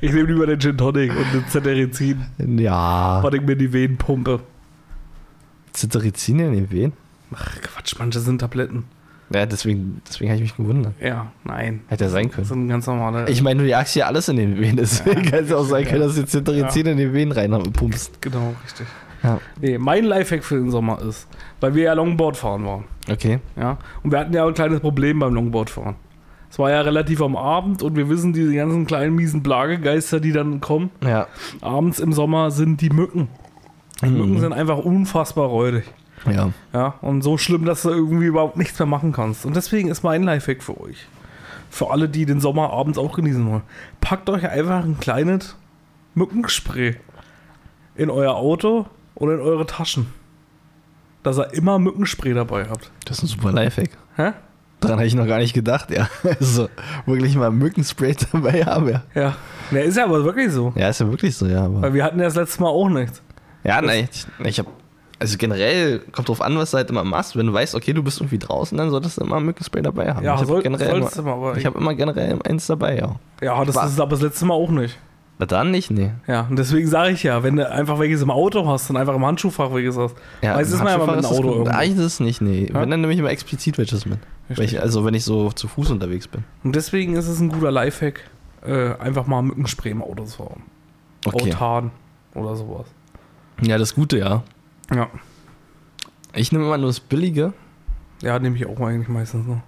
Ich nehme lieber den Gin Tonic und den Cetirizin, ja. weil ich mir die Venen pumpe. Cetirizin in den Venen? Ach Quatsch, manche sind Tabletten. Ja, deswegen, deswegen habe ich mich gewundert. Ja, nein. Hätte ja sein Das können. sind ganz normale. Ich meine, du jagst hier alles in den Venen, deswegen kann es auch sein können, dass du Cetirizin in den Venen reinpumpst. genau, richtig. Ja. Nee, mein Lifehack für den Sommer ist, weil wir ja Longboard fahren waren. Okay. Ja. Und wir hatten ja ein kleines Problem beim Longboardfahren. Es war ja relativ am Abend und wir wissen, diese ganzen kleinen miesen Plagegeister, die dann kommen, Ja. abends im Sommer sind die Mücken. Die Mücken sind einfach unfassbar räudig. Ja. Ja, und so schlimm, dass du irgendwie überhaupt nichts mehr machen kannst. Und deswegen ist mein Lifehack für euch. Für alle, die den Sommer abends auch genießen wollen. Packt euch einfach ein kleines Mückenspray in euer Auto oder in eure Taschen. Dass ihr immer Mückenspray dabei habt. Das ist ein super Lifehack. Hä? Daran habe ich noch gar nicht gedacht, ja. *laughs* Also wirklich mal Mückenspray *laughs* dabei haben, ja. Ja. Ja, ist ja aber wirklich so. Ja, ist ja wirklich so, ja. Aber Weil wir hatten ja das letzte Mal auch nichts. ja, nein, ich, ich habe also generell kommt drauf an, was du halt immer machst. Wenn du weißt, okay, du bist irgendwie draußen, dann solltest du immer ein Mückenspray dabei haben. Ja, ich habe soll- generell sollst immer, du aber ich habe immer generell eins dabei, ja. Ja, das Was? ist aber das letzte Mal auch nicht. Na dann nicht, nee. Ja, und deswegen sage ich ja, wenn du einfach welches im Auto hast und einfach im Handschuhfach welches hast. Ja, Meistens ist man ja mal mit dem Auto irgendwo. Eigentlich ist es nicht, nee. Ja? Wenn, dann nehme ich immer explizit welches mit. Ich, also wenn ich so zu Fuß unterwegs bin. Und deswegen ist es ein guter Lifehack, äh, einfach mal Mückenspray im Auto zu haben. Okay. Autan oder sowas. Ja, das Gute, ja. Ja. Ich nehme immer nur das Billige. Ja, nehme ich auch eigentlich meistens noch.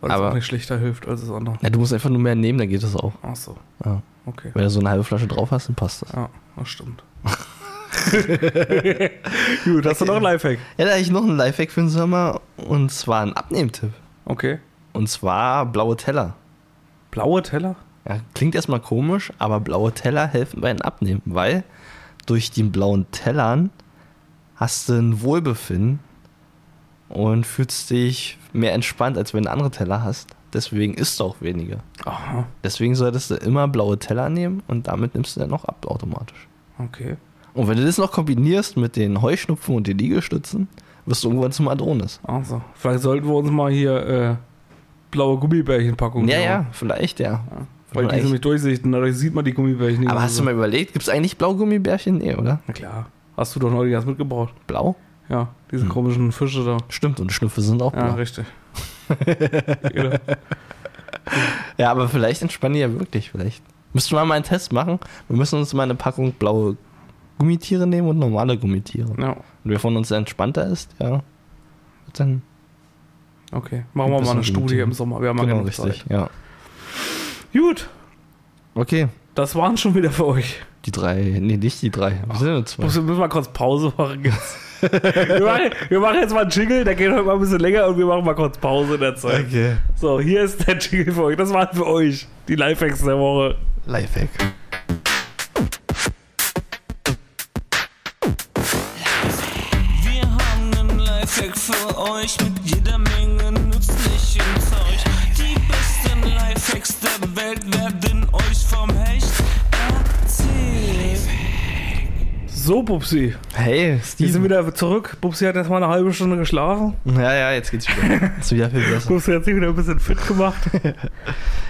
Weil es auch nicht schlechter hilft als das andere. Ja, du musst einfach nur mehr nehmen, dann geht das auch. Ach so, Ja. okay. Wenn du so eine halbe Flasche drauf hast, dann passt das. Ja, das stimmt. *laughs* Gut, hast du noch einen Lifehack? Ja, da habe ich noch einen Lifehack für den Sommer und zwar einen Abnehmtipp. Okay. Und zwar blaue Teller. Blaue Teller? Ja, klingt erstmal komisch, aber blaue Teller helfen beim Abnehmen, weil durch die blauen Tellern hast du ein Wohlbefinden und fühlst dich mehr entspannt, als wenn du andere Teller hast. Deswegen isst du auch weniger. Aha, Deswegen solltest du immer blaue Teller nehmen und damit nimmst du dann noch ab automatisch. okay. Und wenn du das noch kombinierst mit den Heuschnupfen und den Liegestützen, wirst du irgendwann zum Adonis. Also, vielleicht sollten wir uns mal hier äh, blaue Gummibärchenpackungen Ja, klauen. ja, vielleicht, ja. Weil die sind nämlich durchsichtig, dadurch sieht man die Gummibärchen nicht Aber hast so. du mal überlegt, gibt es eigentlich Blaugummibärchen? Nee, oder? Na klar. Hast du doch neulich erst mitgebracht. Blau? Ja, diese Hm. komischen Fische da. Stimmt, und Schnüffel sind auch Ja, blau. richtig. genau. *laughs* Ja, aber vielleicht entspannen die ja wirklich, vielleicht. Müssten wir mal einen Test machen. Wir müssen uns mal eine Packung blaue Gummitiere nehmen und normale Gummitiere. Ja, Und wer von uns entspannter ist, ja, dann okay. Machen wir mal eine Studie im Sommer. Wir haben ja genau richtig. Zeit. Ja. Gut, Okay, das waren schon wieder für euch. die drei, nee, nicht die drei. Wir sind nur zwei. Müssen wir mal kurz Pause machen *laughs* wir, machen, wir machen jetzt mal einen Jingle, der geht heute mal ein bisschen länger und wir machen mal kurz Pause in der Zeit. Okay. So, hier ist der Jingle für euch. Das waren für euch die Lifehacks der Woche. Lifehack. Wir haben einen Lifehack für euch mit jeder Menge nützlichem Zeug. Die besten Lifehacks der Welt werden So, Bubsi. Hey, Wir sind wieder zurück. Bubsi hat erst mal eine halbe Stunde geschlafen. Ja, ja, jetzt geht's wieder. *laughs* ist wieder viel besser. Bubsi hat sich wieder ein bisschen fit gemacht. *laughs* ja,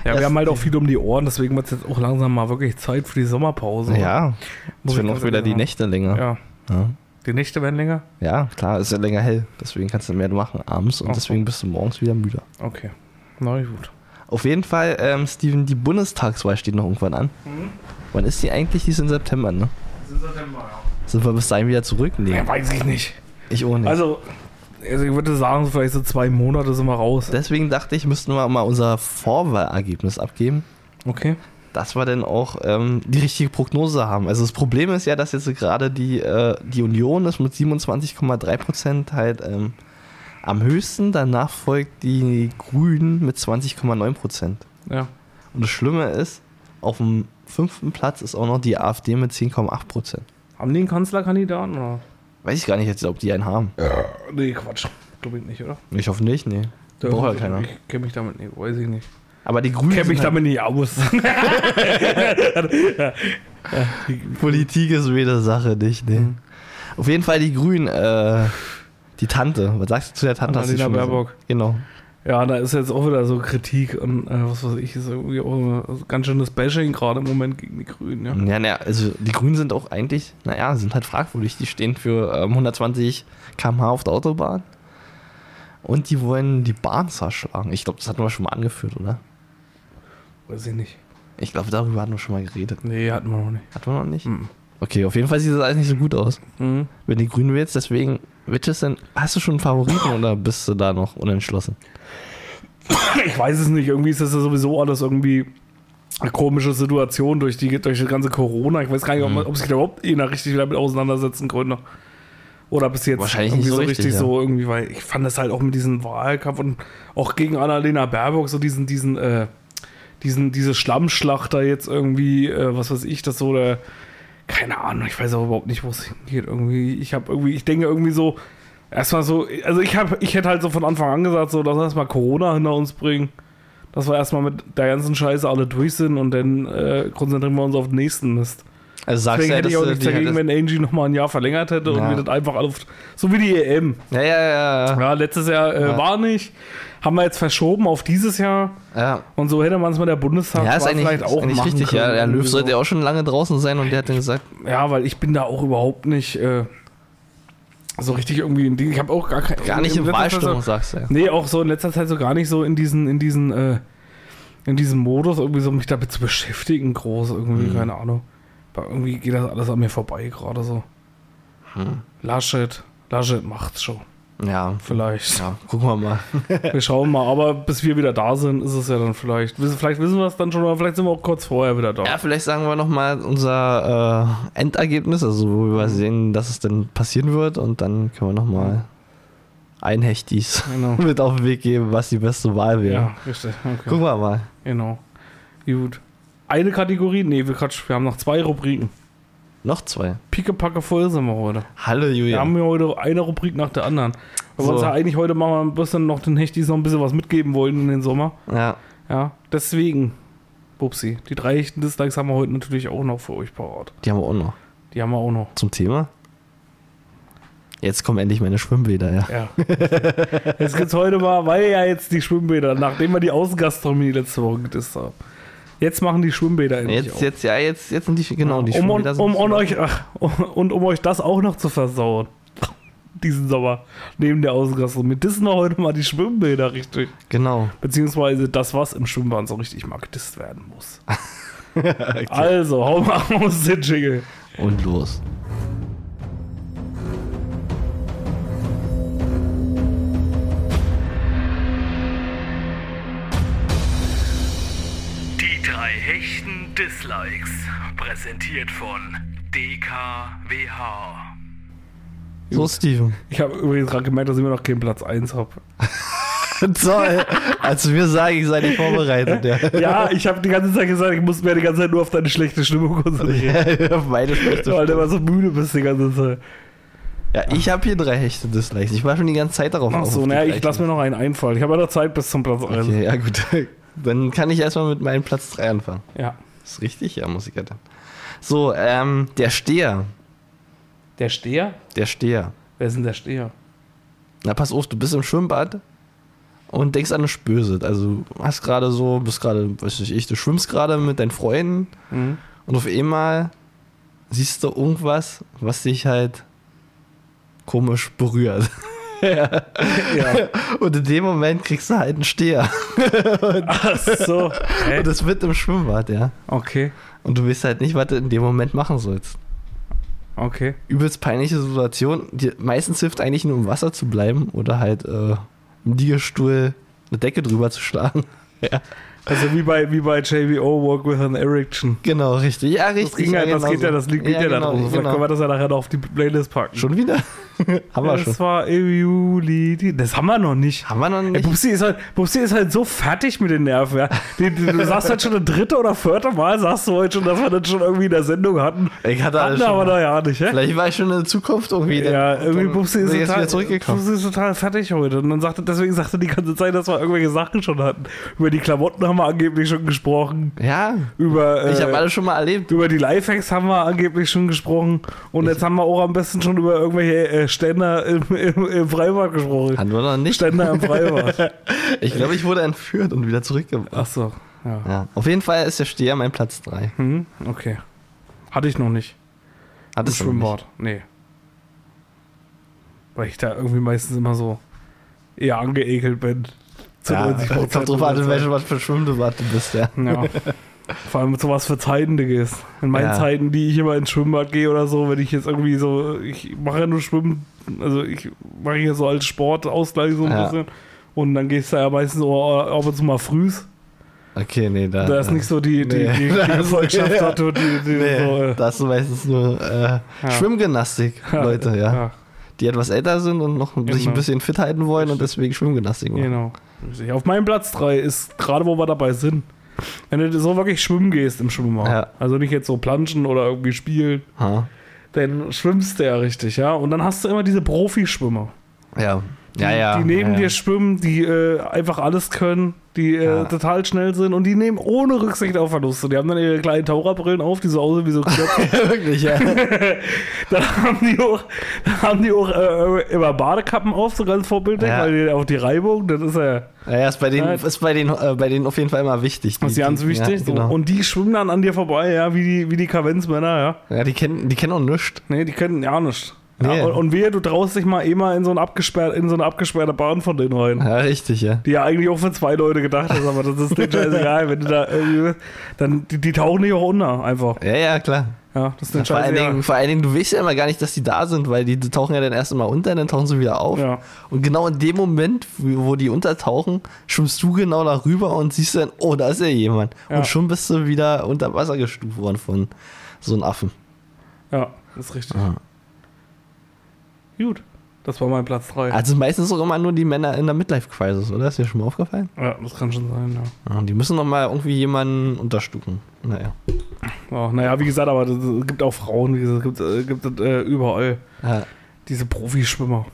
wir Das- haben halt auch viel um die Ohren, deswegen wird es jetzt auch langsam mal wirklich Zeit für die Sommerpause. Ja, es werden auch wieder die. Nächte länger. Ja, Ja. die Nächte werden länger. ja, klar, ist ja länger hell. Deswegen kannst du mehr machen abends und so. deswegen bist du morgens wieder müde. Okay, na gut. Auf jeden Fall, ähm, Steven, die Bundestagswahl steht noch irgendwann an. Wann ist die eigentlich? Die ist im September, ne? Sind wir bis dahin wieder zurück? Nee, Ja, weiß ich nicht. ich auch nicht. Also, also ich würde sagen, vielleicht so zwei Monate sind wir raus. Deswegen dachte ich, müssten wir mal unser Vorwahlergebnis abgeben, Okay. dass wir dann auch ähm, die richtige Prognose haben. Also das Problem ist ja, dass jetzt gerade die, äh, die Union ist mit 27,3 Prozent halt ähm, am höchsten. Danach folgt die Grünen mit 20,9 Prozent. Ja. Und das Schlimme ist, auf dem fünften Platz ist auch noch die AfD mit 10,8 Prozent. Haben die einen Kanzlerkandidaten? Oder? Weiß ich gar nicht jetzt, ob die einen haben. Nee, Quatsch. Glaube ich nicht, oder? Ich hoffe nicht, nee. Braucht ja keiner. Ich kenne mich damit nicht, weiß ich nicht. Aber die Grünen Ich kenne mich halt, damit nicht aus. *laughs* Politik ist wieder Sache, nicht, nee. Mhm. Auf jeden Fall die Grünen, äh, die Tante. Was sagst du zu der Tante? Annalena? Baerbock. Genau. Ja, da ist jetzt auch wieder so Kritik und äh, was weiß ich, ist irgendwie auch immer so ganz schönes Bashing gerade im Moment gegen die Grünen, ja. Ja, naja, also die Grünen sind auch eigentlich, naja, sind halt fragwürdig. Die stehen für ähm, 120 km/h auf der Autobahn. Und die wollen die Bahn zerschlagen. Ich glaube, das hatten wir schon mal angeführt, oder? Weiß ich nicht. Ich glaube, darüber hatten wir schon mal geredet. Nee, hatten wir noch nicht. Hatten wir noch nicht? Mhm. Okay, auf jeden Fall sieht das alles nicht so gut aus. Mhm. Wenn die Grünen willst, deswegen, welches denn, hast du schon einen Favoriten *laughs* oder bist du da noch unentschlossen? *coughs* Ich weiß es nicht. Irgendwie ist das ja sowieso alles irgendwie eine komische Situation durch die, durch die ganze Corona. Ich weiß gar nicht, ob, man, ob sich da überhaupt einer richtig damit auseinandersetzen konnte. Oder bis jetzt Wahrscheinlich irgendwie nicht so so richtig, richtig, ja. so irgendwie, weil ich fand das halt auch mit diesem Wahlkampf und auch gegen Annalena Baerbock so diesen, diesen, äh, diesen, diese Schlammschlacht da jetzt irgendwie, äh, was weiß ich, das so der, keine Ahnung, ich weiß auch überhaupt nicht, wo es hingeht. Irgendwie, ich habe irgendwie, ich denke irgendwie so, erstmal so, also ich habe, ich hätte halt so von Anfang an gesagt, so, lass uns erstmal Corona hinter uns bringen. Dass wir erstmal mit der ganzen Scheiße alle durch sind und dann äh, konzentrieren wir uns auf den nächsten Mist. Also sagst Deswegen ja, hätte ich auch nichts dagegen, wenn Angie nochmal ein Jahr verlängert hätte und Ja. wir das einfach auf, so wie die EM. Ja, ja, ja. ja. Ja, letztes Jahr äh, Ja. war nicht, haben wir jetzt verschoben auf dieses Jahr ja. und so hätte man es mit der Bundestag Ja, ist eigentlich, vielleicht ist auch eigentlich machen richtig. können. Ja, der Löw sollte so. ja auch schon lange draußen sein und der hat dann gesagt, Ja, weil ich bin da auch überhaupt nicht äh, so richtig irgendwie in die, ich habe auch gar kein, gar nicht in Wahlstimmung, So, sagst du ja. nee, auch so in letzter Zeit so gar nicht so in diesen, in diesen, äh, in diesem Modus irgendwie so mich damit zu beschäftigen, groß irgendwie, Mhm. keine Ahnung. Aber irgendwie geht das alles an mir vorbei gerade so. Hm. Laschet, Laschet macht's schon. Ja, Vielleicht. ja, gucken wir mal. *laughs* Wir schauen mal, aber bis wir wieder da sind, ist es ja dann vielleicht. Vielleicht wissen wir es dann schon, oder vielleicht sind wir auch kurz vorher wieder da. Ja, vielleicht sagen wir nochmal unser äh, Endergebnis, also wo wir sehen, dass es denn passieren wird und dann können wir nochmal ein Hechtis Genau. *laughs* mit auf den Weg geben, was die beste Wahl wäre. Ja, richtig. Okay. Gucken wir mal. Genau. Gut. Eine Kategorie? Nee, wir, Quatsch, wir haben noch zwei Rubriken. Noch zwei. Pickepacke voll sind wir heute. Hallo Wir Julia. haben ja heute eine Rubrik nach der anderen. Wir So. uns ja eigentlich heute mal ein bisschen noch den Hechtis noch ein bisschen was mitgeben wollen in den Sommer. Ja, Ja, deswegen, Bubsi, die drei Hechten Dislikes haben wir heute natürlich auch noch für euch parat. die haben wir auch noch. Die haben wir auch noch. Zum Thema. Jetzt kommen endlich meine Schwimmbäder, ja. Ja. jetzt gibt's heute mal, weil ja jetzt die Schwimmbäder, nachdem wir die Außengastronomie letzte Woche gedisst haben. Jetzt machen die Schwimmbäder endlich Jetzt, auf. jetzt, ja, jetzt, jetzt sind die, genau, die um, Schwimmbäder sind um, um euch, ach, und um euch das auch noch zu versauen. *laughs* Diesen Sommer. Neben der Außengastronomie. Sind doch heute mal die Schwimmbäder richtig. Genau. Beziehungsweise das, was im Schwimmbad so richtig mal gedisst werden muss. *laughs* *laughs* Also, hau mal aus den Jingle. Und los. Hechten Dislikes. Präsentiert von DKWH. So, Steven. Ich habe übrigens gerade gemerkt, dass ich immer noch keinen Platz 1 habe. *laughs* Toll. Als du mir sagst, ich sei nicht vorbereitet, ja. *laughs* Ja, ich habe die ganze Zeit gesagt, ich muss mir die ganze Zeit nur auf deine schlechte Stimmung konzentrieren. *laughs* Auf Meine schlechte Weil du immer so müde bist die ganze Zeit. Ja, ich habe hier drei Hechte Dislikes. Ich war schon die ganze Zeit darauf Ach aus, so, naja, ich lasse mir noch einen einfallen. Ich habe ja noch Zeit bis zum Platz 1. Okay, ja gut. Dann kann ich erstmal mit meinem Platz 3 anfangen. Ja. Ist richtig? Ja, muss ich ja dann. So, ähm, der Steher. Der Steher? Der Steher. Wer ist denn der Steher? Na, pass auf, du bist im Schwimmbad und denkst an eine Spöse. Also, du hast gerade so, bist gerade, weiß nicht ich, du schwimmst gerade mit deinen Freunden Mhm. und auf einmal siehst du irgendwas, was dich halt komisch berührt. *laughs* Ja. *laughs* Und in dem Moment kriegst du halt einen Steher. *laughs* Ach so. Hä? Und das wird im Schwimmbad, ja. Okay. Und du weißt halt nicht, was du in dem Moment machen sollst. Okay. Übelst peinliche Situation. Die, meistens hilft eigentlich nur im Wasser zu bleiben oder halt äh, im Liegestuhl eine Decke drüber zu schlagen. *laughs* Ja, Also wie bei, wie bei JVO, Walk with an Erection. genau, richtig. Ja, richtig. Das, ging ja, das genau geht ja, so. das liegt geht ja, genau, da drum. Vielleicht genau. können wir das ja nachher noch auf die Playlist packen. Schon wieder? *laughs* haben wir das schon. war im Juli. Das haben wir noch nicht. Haben wir noch Ey, nicht? Bubsi ist, halt, Bubsi ist halt so fertig mit den Nerven. Ja. Die, du sagst halt schon das dritte oder vierte Mal, sagst du heute schon, dass wir das schon irgendwie in der Sendung hatten. Ich hatte alles Hatten wir aber schon. noch ja nicht, hä? Vielleicht war ich schon in der Zukunft irgendwie. Ja, dann- irgendwie Bubsi ist, ich jetzt total. Bubsi ist total fertig heute. Und dann sagte, deswegen sagte die ganze Zeit, dass wir irgendwelche Sachen schon hatten. Über die Klamotten haben wir angeblich schon gesprochen. Ja, Über, ich äh, habe alles schon mal erlebt. über die Lifehacks haben wir angeblich schon gesprochen. Und jetzt haben wir auch am besten schon über irgendwelche äh, Ständer im, im, im Freibad gesprochen. Hatten wir noch nicht. Ständer im Freibad. *laughs* Ich glaube, ich wurde entführt und wieder zurückgebracht. Ach so, ja. Ja, auf jeden Fall ist der Steher mein Platz 3. Hm, okay. Hatte ich noch nicht. Hat Das Schwimmbad. Nee. Weil ich da irgendwie meistens immer so eher angeekelt bin. Zu Ja, 90 kommt drauf an, in welchem was für Schwimmbad du bist, ja. Ja. *laughs* Vor allem mit sowas für Zeiten, Digga. In meinen Ja. Zeiten, die ich immer ins Schwimmbad gehe oder so, wenn ich jetzt irgendwie so, ich mache ja nur Schwimmen, also ich mache hier so als Sportausgleich so ein Ja. bisschen. Und dann gehst du ja meistens so ab und zu mal frühs. Okay, nee, da. Da ist nicht so die, die, Nee. die, die *laughs* Gefolgschaft *laughs* dort, die, die Nee, so, äh, das ist meistens nur äh, Schwimmgymnastik, Leute, ja. ja. Die etwas älter sind und noch sich Genau. ein bisschen fit halten wollen und deswegen Schwimmgymnastik machen. Genau. Auf meinem Platz 3 ist gerade, wo wir dabei sind, wenn du so wirklich schwimmen gehst im Schwimmbad, Ja. also nicht jetzt so planschen oder irgendwie spielen, Ha. dann schwimmst du ja richtig, ja. Und dann hast du immer diese Profischwimmer. Ja. Die, Ja, ja. die neben ja, dir schwimmen, die äh, einfach alles können, die äh, total schnell sind und die nehmen ohne Rücksicht auf Verluste. Die haben dann ihre kleinen Taucherbrillen auf, die so aussehen wie so Knöpfe. *laughs* Wirklich, ja. *laughs* dann haben die auch, haben die auch äh, immer Badekappen auf, so ganz vorbildlich, weil die, auch die Reibung, das ist ja Ja, ist bei denen, ist bei denen, äh, bei denen auf jeden Fall immer wichtig. das ist ganz wichtig. Genau. so. Und die schwimmen dann an dir vorbei, ja, wie die, wie die Kavenzmänner, ja. ja, die kennen, die kennen auch nichts. Nee, die können ja nicht. Nee. Ja, und, und wehe, du traust dich mal eh mal in so, ein abgesperrt, in so eine abgesperrte Bahn von denen rein. Ja, richtig, ja. Die ja eigentlich auch für zwei Leute gedacht ist, aber das ist denen scheißegal, wenn du da irgendwie, dann, die, die tauchen nicht auch unter, einfach. Ja, ja, klar. Ja, das ist denen Vor allen. Dingen, vor allen Dingen, du weißt ja immer gar nicht, dass die da sind, weil die, tauchen ja dann erst mal unter, dann tauchen sie wieder auf. Ja. Und genau in dem Moment, wo wo die untertauchen, schwimmst du genau darüber und siehst dann, oh, da ist ja jemand. Ja. Und schon bist du wieder unter Wasser gestuft worden von so einem Affen. Ja, das ist richtig. Ja. Gut, das war mein Platz 3. Also meistens sogar immer nur die Männer in der Midlife-Crisis, oder? Ist dir schon mal aufgefallen? Ja, das kann schon sein, ja. Ja, die müssen noch mal irgendwie jemanden unterstucken. Naja. Ja, naja, wie gesagt, aber es gibt auch Frauen, wie gesagt, es gibt, gibt äh, überall Ja. diese Profischwimmer.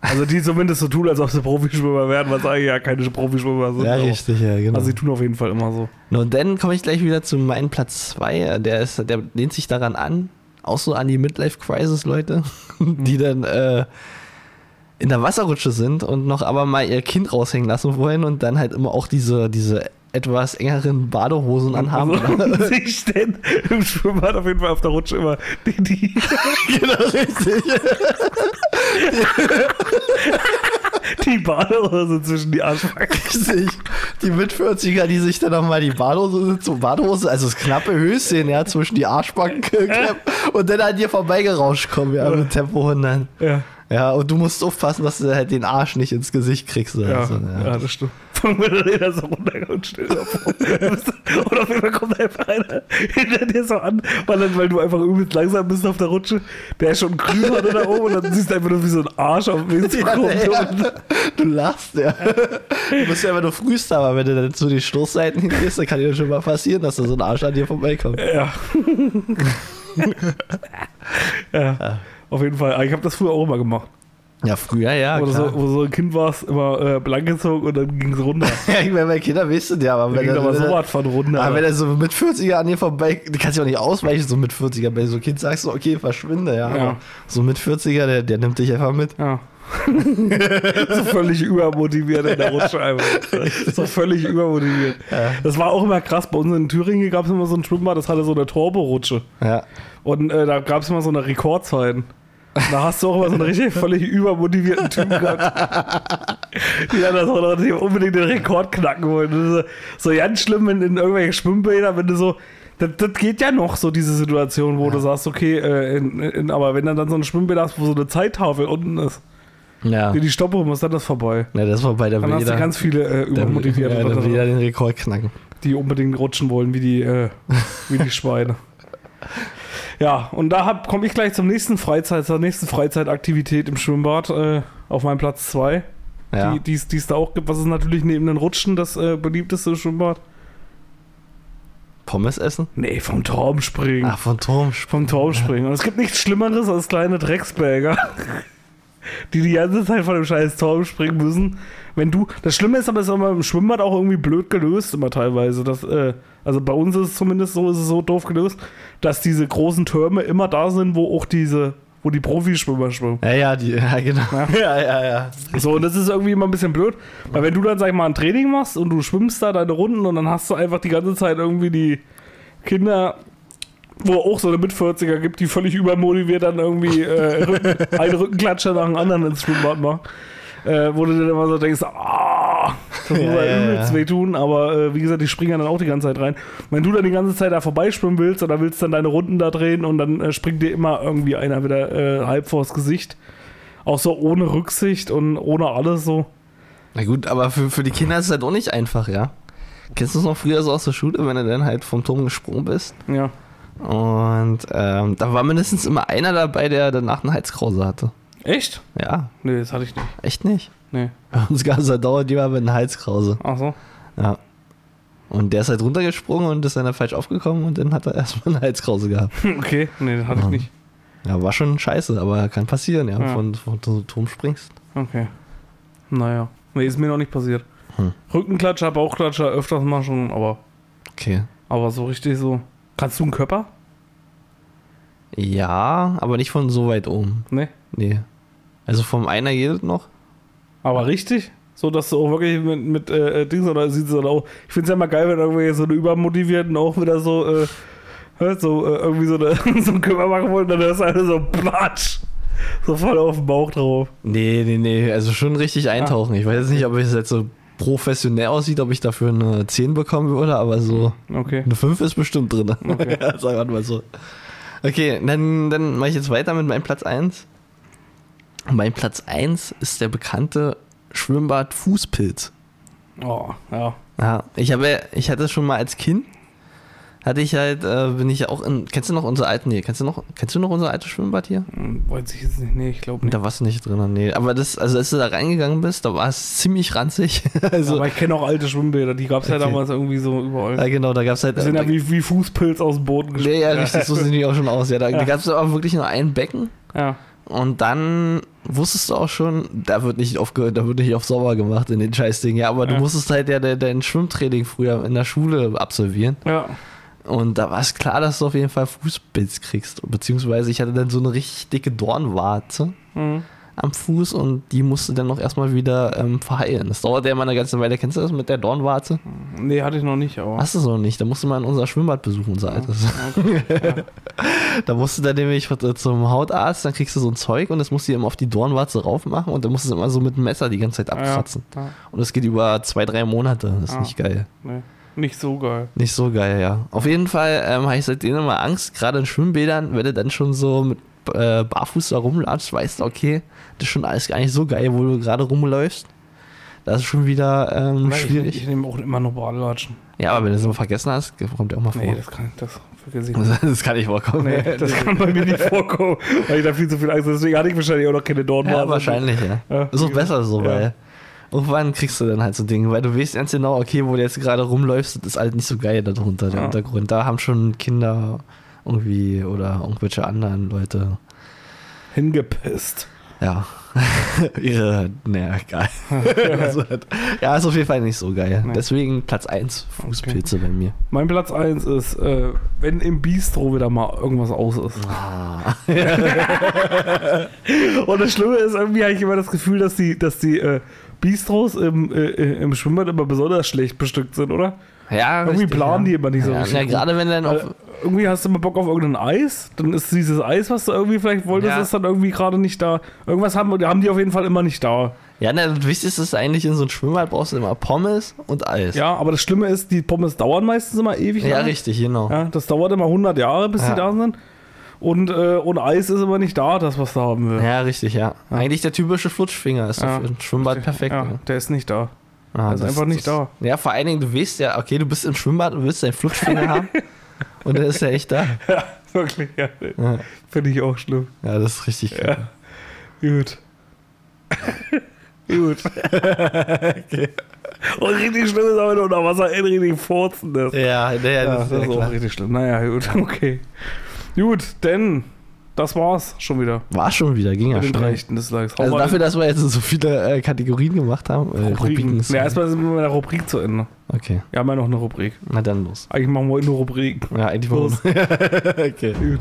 Also die zumindest so tun, als ob sie Profischwimmer wären, was eigentlich ja keine Profischwimmer sind. Ja, richtig, ja, genau. Also sie tun auf jeden Fall immer so. Und dann komme ich gleich wieder zu meinem Platz 2. Der, ist, der lehnt sich daran an, auch so an die Midlife-Crisis-Leute, *laughs* die dann äh, in der Wasserrutsche sind und noch aber mal ihr Kind raushängen lassen wollen und dann halt immer auch diese, diese etwas engeren Badehosen anhaben. Also, *laughs* *laughs* sich denn im Schwimmbad auf jeden Fall auf der Rutsche immer die, die, genau, richtig. Die Badehose zwischen die Arschbacken. *laughs* Die Mit-40er, die sich dann nochmal die Badehose, so Badehose, also das knappe Höschen, ja, zwischen die Arschbacken *laughs* klemmen und dann an dir vorbeigerauscht kommen, ja, mit Tempo 100. Ja, Ja, und du musst aufpassen, dass du halt den Arsch nicht ins Gesicht kriegst. ja, Also, ja. das stimmt. Von mir dann jeder so davor. Und *laughs* auf jeden Fall kommt einfach einer hinter dir so an, weil, dann, weil du einfach übelst langsam bist auf der Rutsche. Der ist schon grün hatte da oben und dann siehst du einfach nur wie so ein Arsch auf *laughs* dem Weg Ja, ja. Du lachst, ja. Du bist ja immer nur frühst, aber wenn du dann zu den Stoßseiten hingehst, dann kann dir schon mal passieren, dass da so ein Arsch an dir vorbeikommt. Ja. *laughs* ja. Auf jeden Fall. Ich habe das früher auch immer gemacht. Ja, früher, ja. wo, du Klar. so, wo so ein Kind warst, immer äh, blank gezogen und dann ging es runter. *laughs* Ja, ich meine, Kindern weißt du ja, aber wenn ging er, aber wenn, so was von runter. aber wenn er so mit 40er an dir vorbei, du kannst ja auch nicht ausweichen, so mit 40er. Bei so Kind sagst du, okay, verschwinde, ja. Ja. Aber so mit 40er, der, der nimmt dich einfach mit. Ja. *laughs* so völlig übermotiviert in der Rutsche einfach. So völlig übermotiviert. Das war auch immer krass. Bei uns in Thüringen gab es immer so ein Schwimmbad, das hatte so eine Turbo-Rutsche. Ja. Und äh, da gab es immer so eine Rekordzeit. Da hast du auch immer so einen richtig völlig übermotivierten Typen gehabt. Die dann das auch noch die unbedingt den Rekord knacken wollen. Das ist so, so ganz schlimm in, in irgendwelchen Schwimmbädern, wenn du so. Das, das geht ja noch so, diese Situation, wo du sagst, okay, äh, in, in, aber wenn du dann so ein Schwimmbad hast, wo so eine Zeittafel unten ist, Ja. die die stoppen muss, dann ist vorbei. ja, das war bei der Dann hast du jeder, ganz viele äh, der, übermotivierte, ja, der will Leute, jeder den Rekord knacken. die unbedingt rutschen wollen, wie die, äh, wie die Schweine. *laughs* Ja, und da komme ich gleich zum nächsten Freizeit, zur nächsten Freizeitaktivität im Schwimmbad äh, auf meinem Platz 2, Ja. die die es da auch gibt. Was ist natürlich neben den Rutschen das äh, beliebteste Schwimmbad? Pommes essen? Nee, vom Turmspringen. Ach, von Turmsprung. Vom Turmspringen. Und es gibt nichts Schlimmeres als kleine Drecksberger, *laughs* die die ganze Zeit von dem scheiß Turm springen müssen. Wenn du, das Schlimme ist aber, es ist immer im Schwimmbad auch irgendwie blöd gelöst, immer teilweise. Das, äh, also bei uns ist es zumindest so, ist es so doof gelöst, dass diese großen Türme immer da sind, wo auch diese, wo die Profischwimmer schwimmen. Ja, ja, die, *laughs* ja, genau. Ja. Ja, ja, ja. So, und das ist irgendwie immer ein bisschen blöd, weil wenn du dann, sag ich mal, ein Training machst und du schwimmst da deine Runden und dann hast du einfach die ganze Zeit irgendwie die Kinder, wo auch so eine Mit-40er gibt, die völlig übermotiviert dann irgendwie äh, Rücken, *laughs* einen Rückenklatscher nach dem anderen ins Schwimmbad machen. Äh, wo du dann immer so denkst, ah, das muss Ja, ja, ja, übelst ja. wehtun, aber äh, wie gesagt, die springen dann auch die ganze Zeit rein. Wenn du dann die ganze Zeit da vorbeischwimmen willst oder willst dann deine Runden da drehen und dann äh, springt dir immer irgendwie einer wieder äh, halb vors Gesicht. Auch so ohne Rücksicht und ohne alles so. Na gut, aber für, für die Kinder ist es halt auch nicht einfach, ja. Kennst du es noch früher so aus der Schule, wenn du dann halt vom Turm gesprungen bist? Ja. Und ähm, da war mindestens immer einer dabei, der danach einen Halskrause hatte. Echt? Ja, Nee, das hatte ich nicht. echt nicht. Nee. Bei uns gab es halt dauernd jemand mit einer Halskrause. Ach so. Ja. Und der ist halt runtergesprungen und ist dann falsch aufgekommen und dann hat er *laughs* erstmal eine Halskrause gehabt. *laughs* Okay, nee, das hatte ich Ja. nicht. Ja, war schon scheiße, aber kann passieren, ja, Ja. von, von so Turm springst. Okay. Naja. Nee, ist mir noch nicht passiert. Hm. Rückenklatscher, Bauchklatscher öfters mal schon, aber, Okay. aber so richtig so. Kannst du einen Körper? Ja, aber nicht von so weit oben. Nee. Nee. Also vom einer geht es noch. Aber richtig? So, dass du auch wirklich mit, mit äh, Dings oder sieht so auch. Ich finde es ja immer geil, wenn irgendwie so eine Übermotivierten auch wieder so, äh, so äh, irgendwie so, eine, *laughs* so einen Körper machen wollen, dann ist einer so platsch. So voll auf den Bauch drauf. Nee, nee, nee. Also schon richtig eintauchen. Ich weiß jetzt nicht, ob es jetzt so professionell aussieht, ob ich dafür eine 10 bekommen würde, aber so Okay. eine 5 ist bestimmt drin. *laughs* Okay. Sagen wir mal so. Okay, dann, dann mache ich jetzt weiter mit meinem Platz 1. Mein Platz 1 ist der bekannte Schwimmbad Fußpilz. Oh, ja. Ja, ich habe, ich hatte schon mal als Kind, hatte ich halt, äh, bin ich ja auch in, kennst du noch unsere alten, nee, kennst du noch, kennst du noch unser altes Schwimmbad hier? Hm, Weiß ich jetzt nicht. Nee, ich glaube nicht. Da warst du nicht drin, nee. Aber das, also als du da reingegangen bist, da war es ziemlich ranzig. *laughs* also, aber ich kenne auch alte Schwimmbäder, die gab es ja Okay. damals irgendwie so überall. ja genau, da gab es halt, Die sind ja äh, wie, wie Fußpilz aus dem Boden nee, ja, richtig, so sehen die auch schon aus. Ja, da, *laughs* da Ja. gab es aber wirklich nur ein Becken Ja. und dann wusstest du auch schon, da wird nicht auf, da wird nicht auf sauber gemacht in den Scheißding. Ja, aber du Ja. musstest halt ja de- dein Schwimmtraining früher in der Schule absolvieren. Ja. Und da war es klar, dass du auf jeden Fall Fußpilz kriegst. Beziehungsweise ich hatte dann so eine richtig dicke Dornwarze Mhm. am Fuß und die musste dann noch erstmal wieder ähm, verheilen. Das dauert ja immer eine ganze Weile. Kennst du das mit der Dornwarze? Nee, hatte ich noch nicht, aber. Hast du es noch nicht? Da musst du mal in unser Schwimmbad besuchen, unser altes. *laughs* da musst du dann nämlich zum Hautarzt, dann kriegst du so ein Zeug und das musst du immer auf die Dornwarze raufmachen und dann musst du es immer so mit dem Messer die ganze Zeit abkratzen. Ja. Und das geht über zwei, drei Monate. Das ist Ah. nicht geil. Nee, nicht so geil. Nicht so geil, ja. Auf jeden Fall ähm, habe ich seitdem immer Angst, gerade in Schwimmbädern, wenn du dann schon so mit äh, barfuß da rumlatschst, weißt du, okay, das ist schon alles gar nicht so geil, wo du gerade rumläufst. Das ist schon wieder ähm, Ich, schwierig. ich nehme auch immer noch Badelatschen. ja, aber wenn du es mal vergessen hast, kommt ja auch mal vor. Nee, das kann das vergesse ich *laughs* nicht. das kann nicht vorkommen. Nee, das *laughs* kann bei mir nicht vorkommen, weil ich da viel zu viel Angst habe. Deswegen hatte ich wahrscheinlich auch noch keine Dornwarze. ja, wahrscheinlich, ja. Ja. Ist auch besser so, Ja. weil irgendwann kriegst du dann halt so Dinge, weil du weißt ganz genau, okay, wo du jetzt gerade rumläufst, das ist halt nicht so geil darunter, der Ja. Untergrund. Da haben schon Kinder irgendwie oder irgendwelche anderen Leute Hingepisst. Ja. *laughs* Ihre, naja, egal. *laughs* Also, ja, ist auf jeden Fall nicht so geil. Nee. Deswegen Platz 1 Fußpilze bei mir. Mein Platz 1 ist, äh, wenn im Bistro wieder mal irgendwas aus ist. Ah. *laughs* Und das Schlimme ist, irgendwie habe ich immer das Gefühl, dass die, dass die äh, Bistros im, äh, im Schwimmbad immer besonders schlecht bestückt sind, oder? Ja, Irgendwie richtig, planen ja. die immer nicht so ja, richtig Ja, gerade wenn dann auf, irgendwie hast du mal Bock auf irgendein Eis, dann ist dieses Eis, was du irgendwie vielleicht wolltest, Ja. ist dann irgendwie gerade nicht da. Irgendwas haben, haben die auf jeden Fall immer nicht da. Ja, na, das Wichtigste ist eigentlich, in so ein Schwimmbad brauchst du immer Pommes und Eis. Ja, aber das Schlimme ist, die Pommes dauern meistens immer ewig. Ja, lange. richtig, genau. Ja, das dauert immer 100 Jahre, bis Ja. die da sind. Und, äh, und Eis ist immer nicht da, das, was du haben will. Ja, richtig, ja. Eigentlich der typische Flutschfinger ist Ja. für ein Schwimmbad perfekt. Ja, Ja. der ist nicht da. Ah, ist einfach nicht da. Ja, vor allen Dingen, du weißt ja, okay, du bist im Schwimmbad und willst deinen Flutschfinger haben. *laughs* Und der ist ja echt da. *laughs* Ja, wirklich. Ja. Ja, Finde ich auch schlimm. ja das ist richtig Ja. Gut. *laughs* Gut. Und richtig schlimm ist aber, du unter Wasser in richtig furzen ist. Ja, ja, Ja, das, das, ist ja ist auch richtig schlimm. Naja, gut, okay. Gut, denn das war's schon wieder. War schon wieder, ging ja Mit den schnell. drei echten Dislikes. Hau Also mal dafür, dass wir jetzt so viele äh, Kategorien gemacht haben. Äh, Rubriken. sorry. Ja, erstmal sind wir mit der Rubrik zu Ende. Okay, Wir haben ja noch eine Rubrik. na dann los. Eigentlich machen wir nur Rubriken. Ja, eigentlich Los. *laughs* okay. Gut.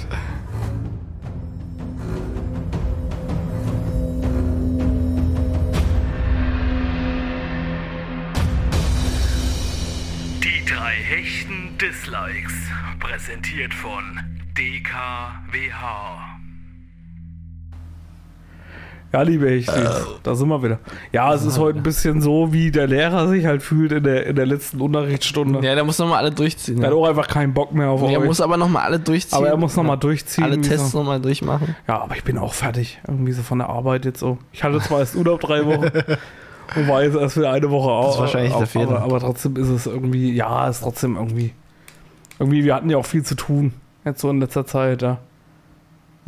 Die drei hechten Dislikes. Präsentiert von DKWH. Ja, liebe Hechtis, da sind wir wieder. Ja, es ist heute ein bisschen so, wie der Lehrer sich halt fühlt in der, in der letzten Unterrichtsstunde. Ja, der muss nochmal alle durchziehen. Er hat Ja. auch einfach keinen Bock mehr auf Er euch. muss aber nochmal alle durchziehen. aber er muss nochmal Ja. durchziehen. Alle Tests so. nochmal durchmachen. Ja, aber ich bin auch fertig. Irgendwie so von der Arbeit jetzt so. Ich hatte zwar erst Urlaub drei Wochen. *laughs* Und war jetzt erst wieder eine Woche auf. Das ist wahrscheinlich der aber, Fehler. Aber, aber trotzdem ist es irgendwie, ja, ist trotzdem irgendwie. Irgendwie, wir hatten ja auch viel zu tun. Jetzt so in letzter Zeit, ja.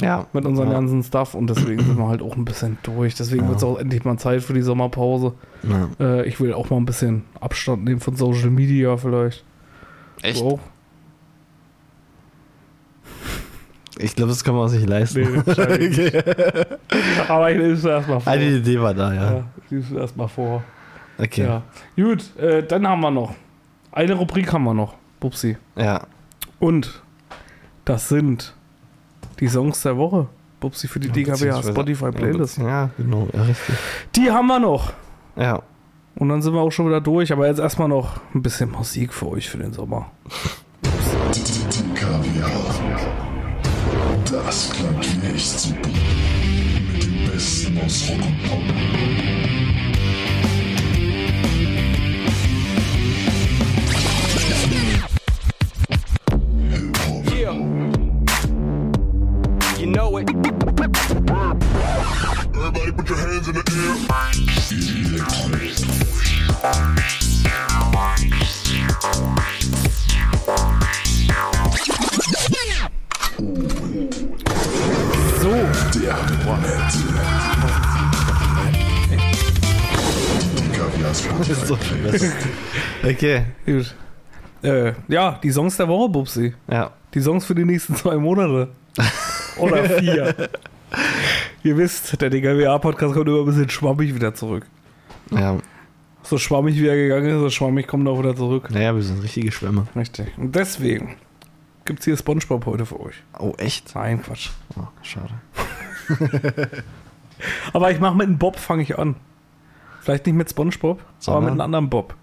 Ja. Mit unserem ja. ganzen Stuff. Und deswegen sind wir halt auch ein bisschen durch. Deswegen Ja. wird es auch endlich mal Zeit für die Sommerpause. Ja. Äh, ich will auch mal ein bisschen Abstand nehmen von Social Media vielleicht. Echt? Auch? Ich glaube, das kann man sich leisten. Nee, nicht. *laughs* Aber ich lese es erstmal vor. Ah, die Idee war da, ja. ja, ich lese es erstmal vor. Okay. Ja. Gut, äh, dann haben wir noch. Eine Rubrik haben wir noch, Bubsi. Ja. Und das sind die Songs der Woche. Bubsi für die DKWH Beziehungsweise- Spotify Playlist. Ja, genau, ja, richtig. Die haben wir noch. Ja. Und dann sind wir auch schon wieder durch. Aber jetzt erstmal noch ein bisschen Musik für euch für den Sommer. Das klang echt super. Mit dem Besten aus Rock und Pop. It. Everybody put your hands in the air. So, Der Kaviars So Okay. gut. Äh, ja, die Songs der Woche, Bubsi. Ja. Die Songs für die nächsten zwei Monate. *laughs* Oder vier. *laughs* Ihr wisst, der DKWA-Podcast kommt immer ein bisschen schwammig wieder zurück. Ja. So schwammig wie er gegangen ist, so schwammig kommt er auch wieder zurück. Naja, wir sind richtige Schwämme. Richtig. Und deswegen gibt's hier Spongebob heute für euch. Oh, echt? Nein, Quatsch. Oh, schade. *laughs* Aber ich mache mit einem Bob, fange ich an. Vielleicht nicht mit Spongebob, aber Sondern? mit einem anderen Bob.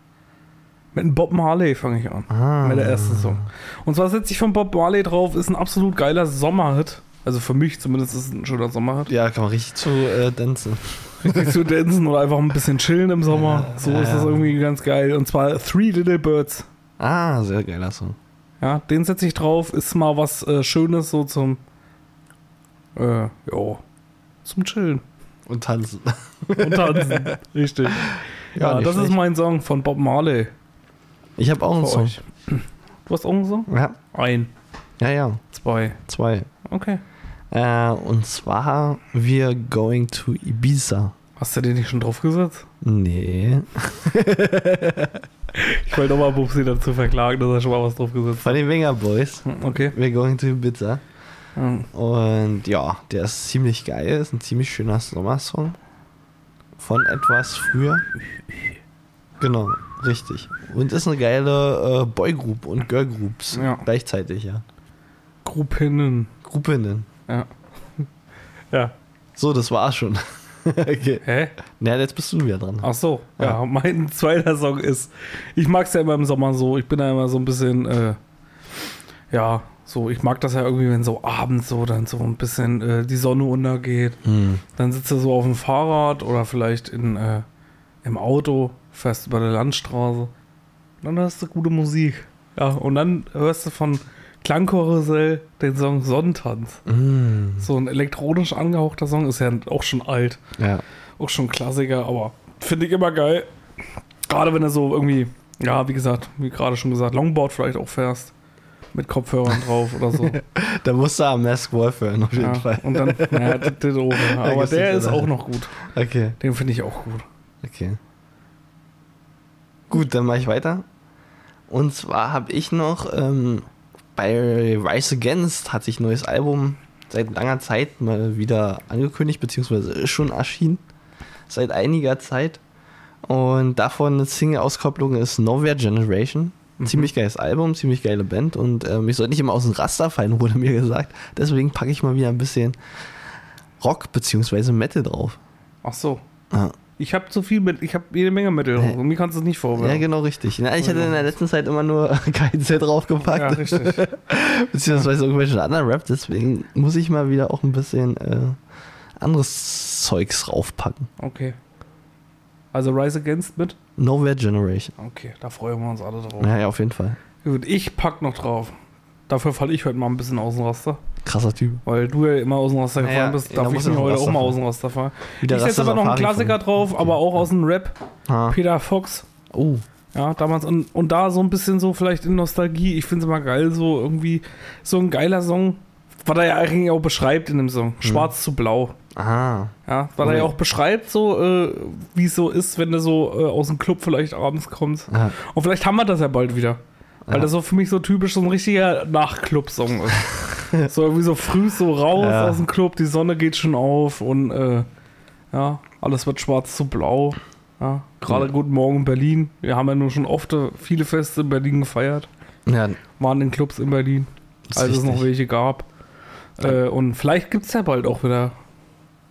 Mit einem Bob Marley fange ich an. Ah. Mit der ersten Song. Und zwar setze ich von Bob Marley drauf, ist ein absolut geiler Sommerhit. Also für mich zumindest ist es ein schöner Sommerhit. Ja, kann man richtig zu äh, tanzen. Richtig zu dancen oder einfach ein bisschen chillen im Sommer. Ja, so ja, ist das ja. irgendwie ganz geil. Und zwar Three Little Birds. Ah, sehr geiler Song. Ja, den setze ich drauf. Ist mal was äh, Schönes so zum, äh, jo, zum Chillen Und tanzen. und tanzen. *laughs* Richtig. Ja, nicht das ist schlecht. mein Song von Bob Marley. Ich habe auch einen Song. euch. Du hast auch einen Song? Ja. Ein, ja, ja. zwei. Zwei. Okay. Äh, und zwar Wir Going to Ibiza. Hast du den nicht schon draufgesetzt? Nee. *laughs* Ich wollte nochmal Bubsi dazu verklagen, dass er schon mal was draufgesetzt Von den Winger Boys. hat. Okay. Wir Going to Ibiza. Ja. Und ja, der ist ziemlich geil. Ist ein ziemlich schöner Sommersong. Von etwas früher. Genau, richtig. Und ist eine geile äh, Boygroup und Girlgroups Ja. gleichzeitig, ja. Gruppinnen. Gruppinnen. Ja. Ja. So, das war's schon. *laughs* okay. Hä? Na, jetzt bist du wieder dran. Ach so, ja. Ja. Mein *laughs* zweiter Song ist, ich mag es ja immer im Sommer so, ich bin da immer so ein bisschen, äh, ja, so, ich mag das ja irgendwie, wenn so abends so dann so ein bisschen äh, die Sonne untergeht. Hm. Dann sitzt du so auf dem Fahrrad oder vielleicht in, äh, im Auto, fährst über der Landstraße. Und dann hörst du gute Musik. Ja, und dann hörst du von Klangkarussell den Song Sonnentanz. Mm. So ein elektronisch angehauchter Song, ist ja auch schon alt Ja. auch schon Klassiker, aber finde ich immer geil. Gerade wenn du so irgendwie, ja, wie gesagt, wie gerade schon gesagt, Longboard vielleicht auch fährst. Mit Kopfhörern *laughs* drauf oder so. Da musst du am Mask Wolf hören, auf jeden ja. Fall. Und dann, naja, *laughs* auch, ja. aber der ist auch noch gut. Okay, Den finde ich auch gut. okay. Gut, dann mache ich weiter. Und zwar habe ich noch ähm, bei Rise Against hat sich ein neues Album seit langer Zeit mal wieder angekündigt, beziehungsweise ist schon erschienen. Seit einiger Zeit. Und davon eine Single-Auskopplung ist Nowhere Generation. Ein ziemlich geiles Album, ziemlich geile Band. Und ähm, ich sollte nicht immer aus dem Raster fallen, *laughs* wurde mir gesagt. Deswegen packe ich mal wieder ein bisschen Rock beziehungsweise Metal drauf. Ach so. Ja. Ich habe zu viel mit, ich habe jede Menge Mittel. Und mir kannst du es nicht Ja, vorwerfen. genau richtig. Na, ich hatte in der letzten Zeit immer nur *laughs* KZ draufgepackt. Ja, richtig. *laughs* beziehungsweise irgendwelche anderen Rap. Deswegen muss ich mal wieder auch ein bisschen äh, anderes Zeugs raufpacken. Okay. Also Rise Against mit? Nowhere Generation. Okay, da freuen wir uns alle drauf. Ja, ja, auf jeden Fall. Gut, ich pack noch drauf. Dafür falle ich heute mal ein bisschen aus dem Raster. Krasser Typ. Weil du ja immer aus dem Raster Naja, gefahren bist, da darf muss ich mir heute auch mal aus dem Raster fahren. Wieder Ich setze aber noch einen Klassiker von- drauf, aber auch aus dem Rap. Ah. Peter Fox. Oh. Ja, damals und, und da so ein bisschen so vielleicht in Nostalgie. Ich finde es immer geil, so irgendwie so ein geiler Song, was er ja eigentlich auch beschreibt in dem Song. Schwarz zu blau. Aha. Ja, weil er ja Okay. auch beschreibt, so äh, wie es so ist, wenn du so äh, aus dem Club vielleicht abends kommst. Ja. Und vielleicht haben wir das ja bald wieder. Weil Ja. das so für mich so typisch so ein richtiger Nachclub-Song ist. *laughs* *laughs* so irgendwie so früh so raus Ja. aus dem Club, die Sonne geht schon auf und äh, ja, alles wird schwarz zu blau. Ja, gerade Ja. Guten Morgen in Berlin. Wir haben ja nur schon oft äh, viele Feste in Berlin gefeiert. Ja, Waren in Clubs in Berlin, als es noch welche gab. Äh, und vielleicht gibt es ja bald auch wieder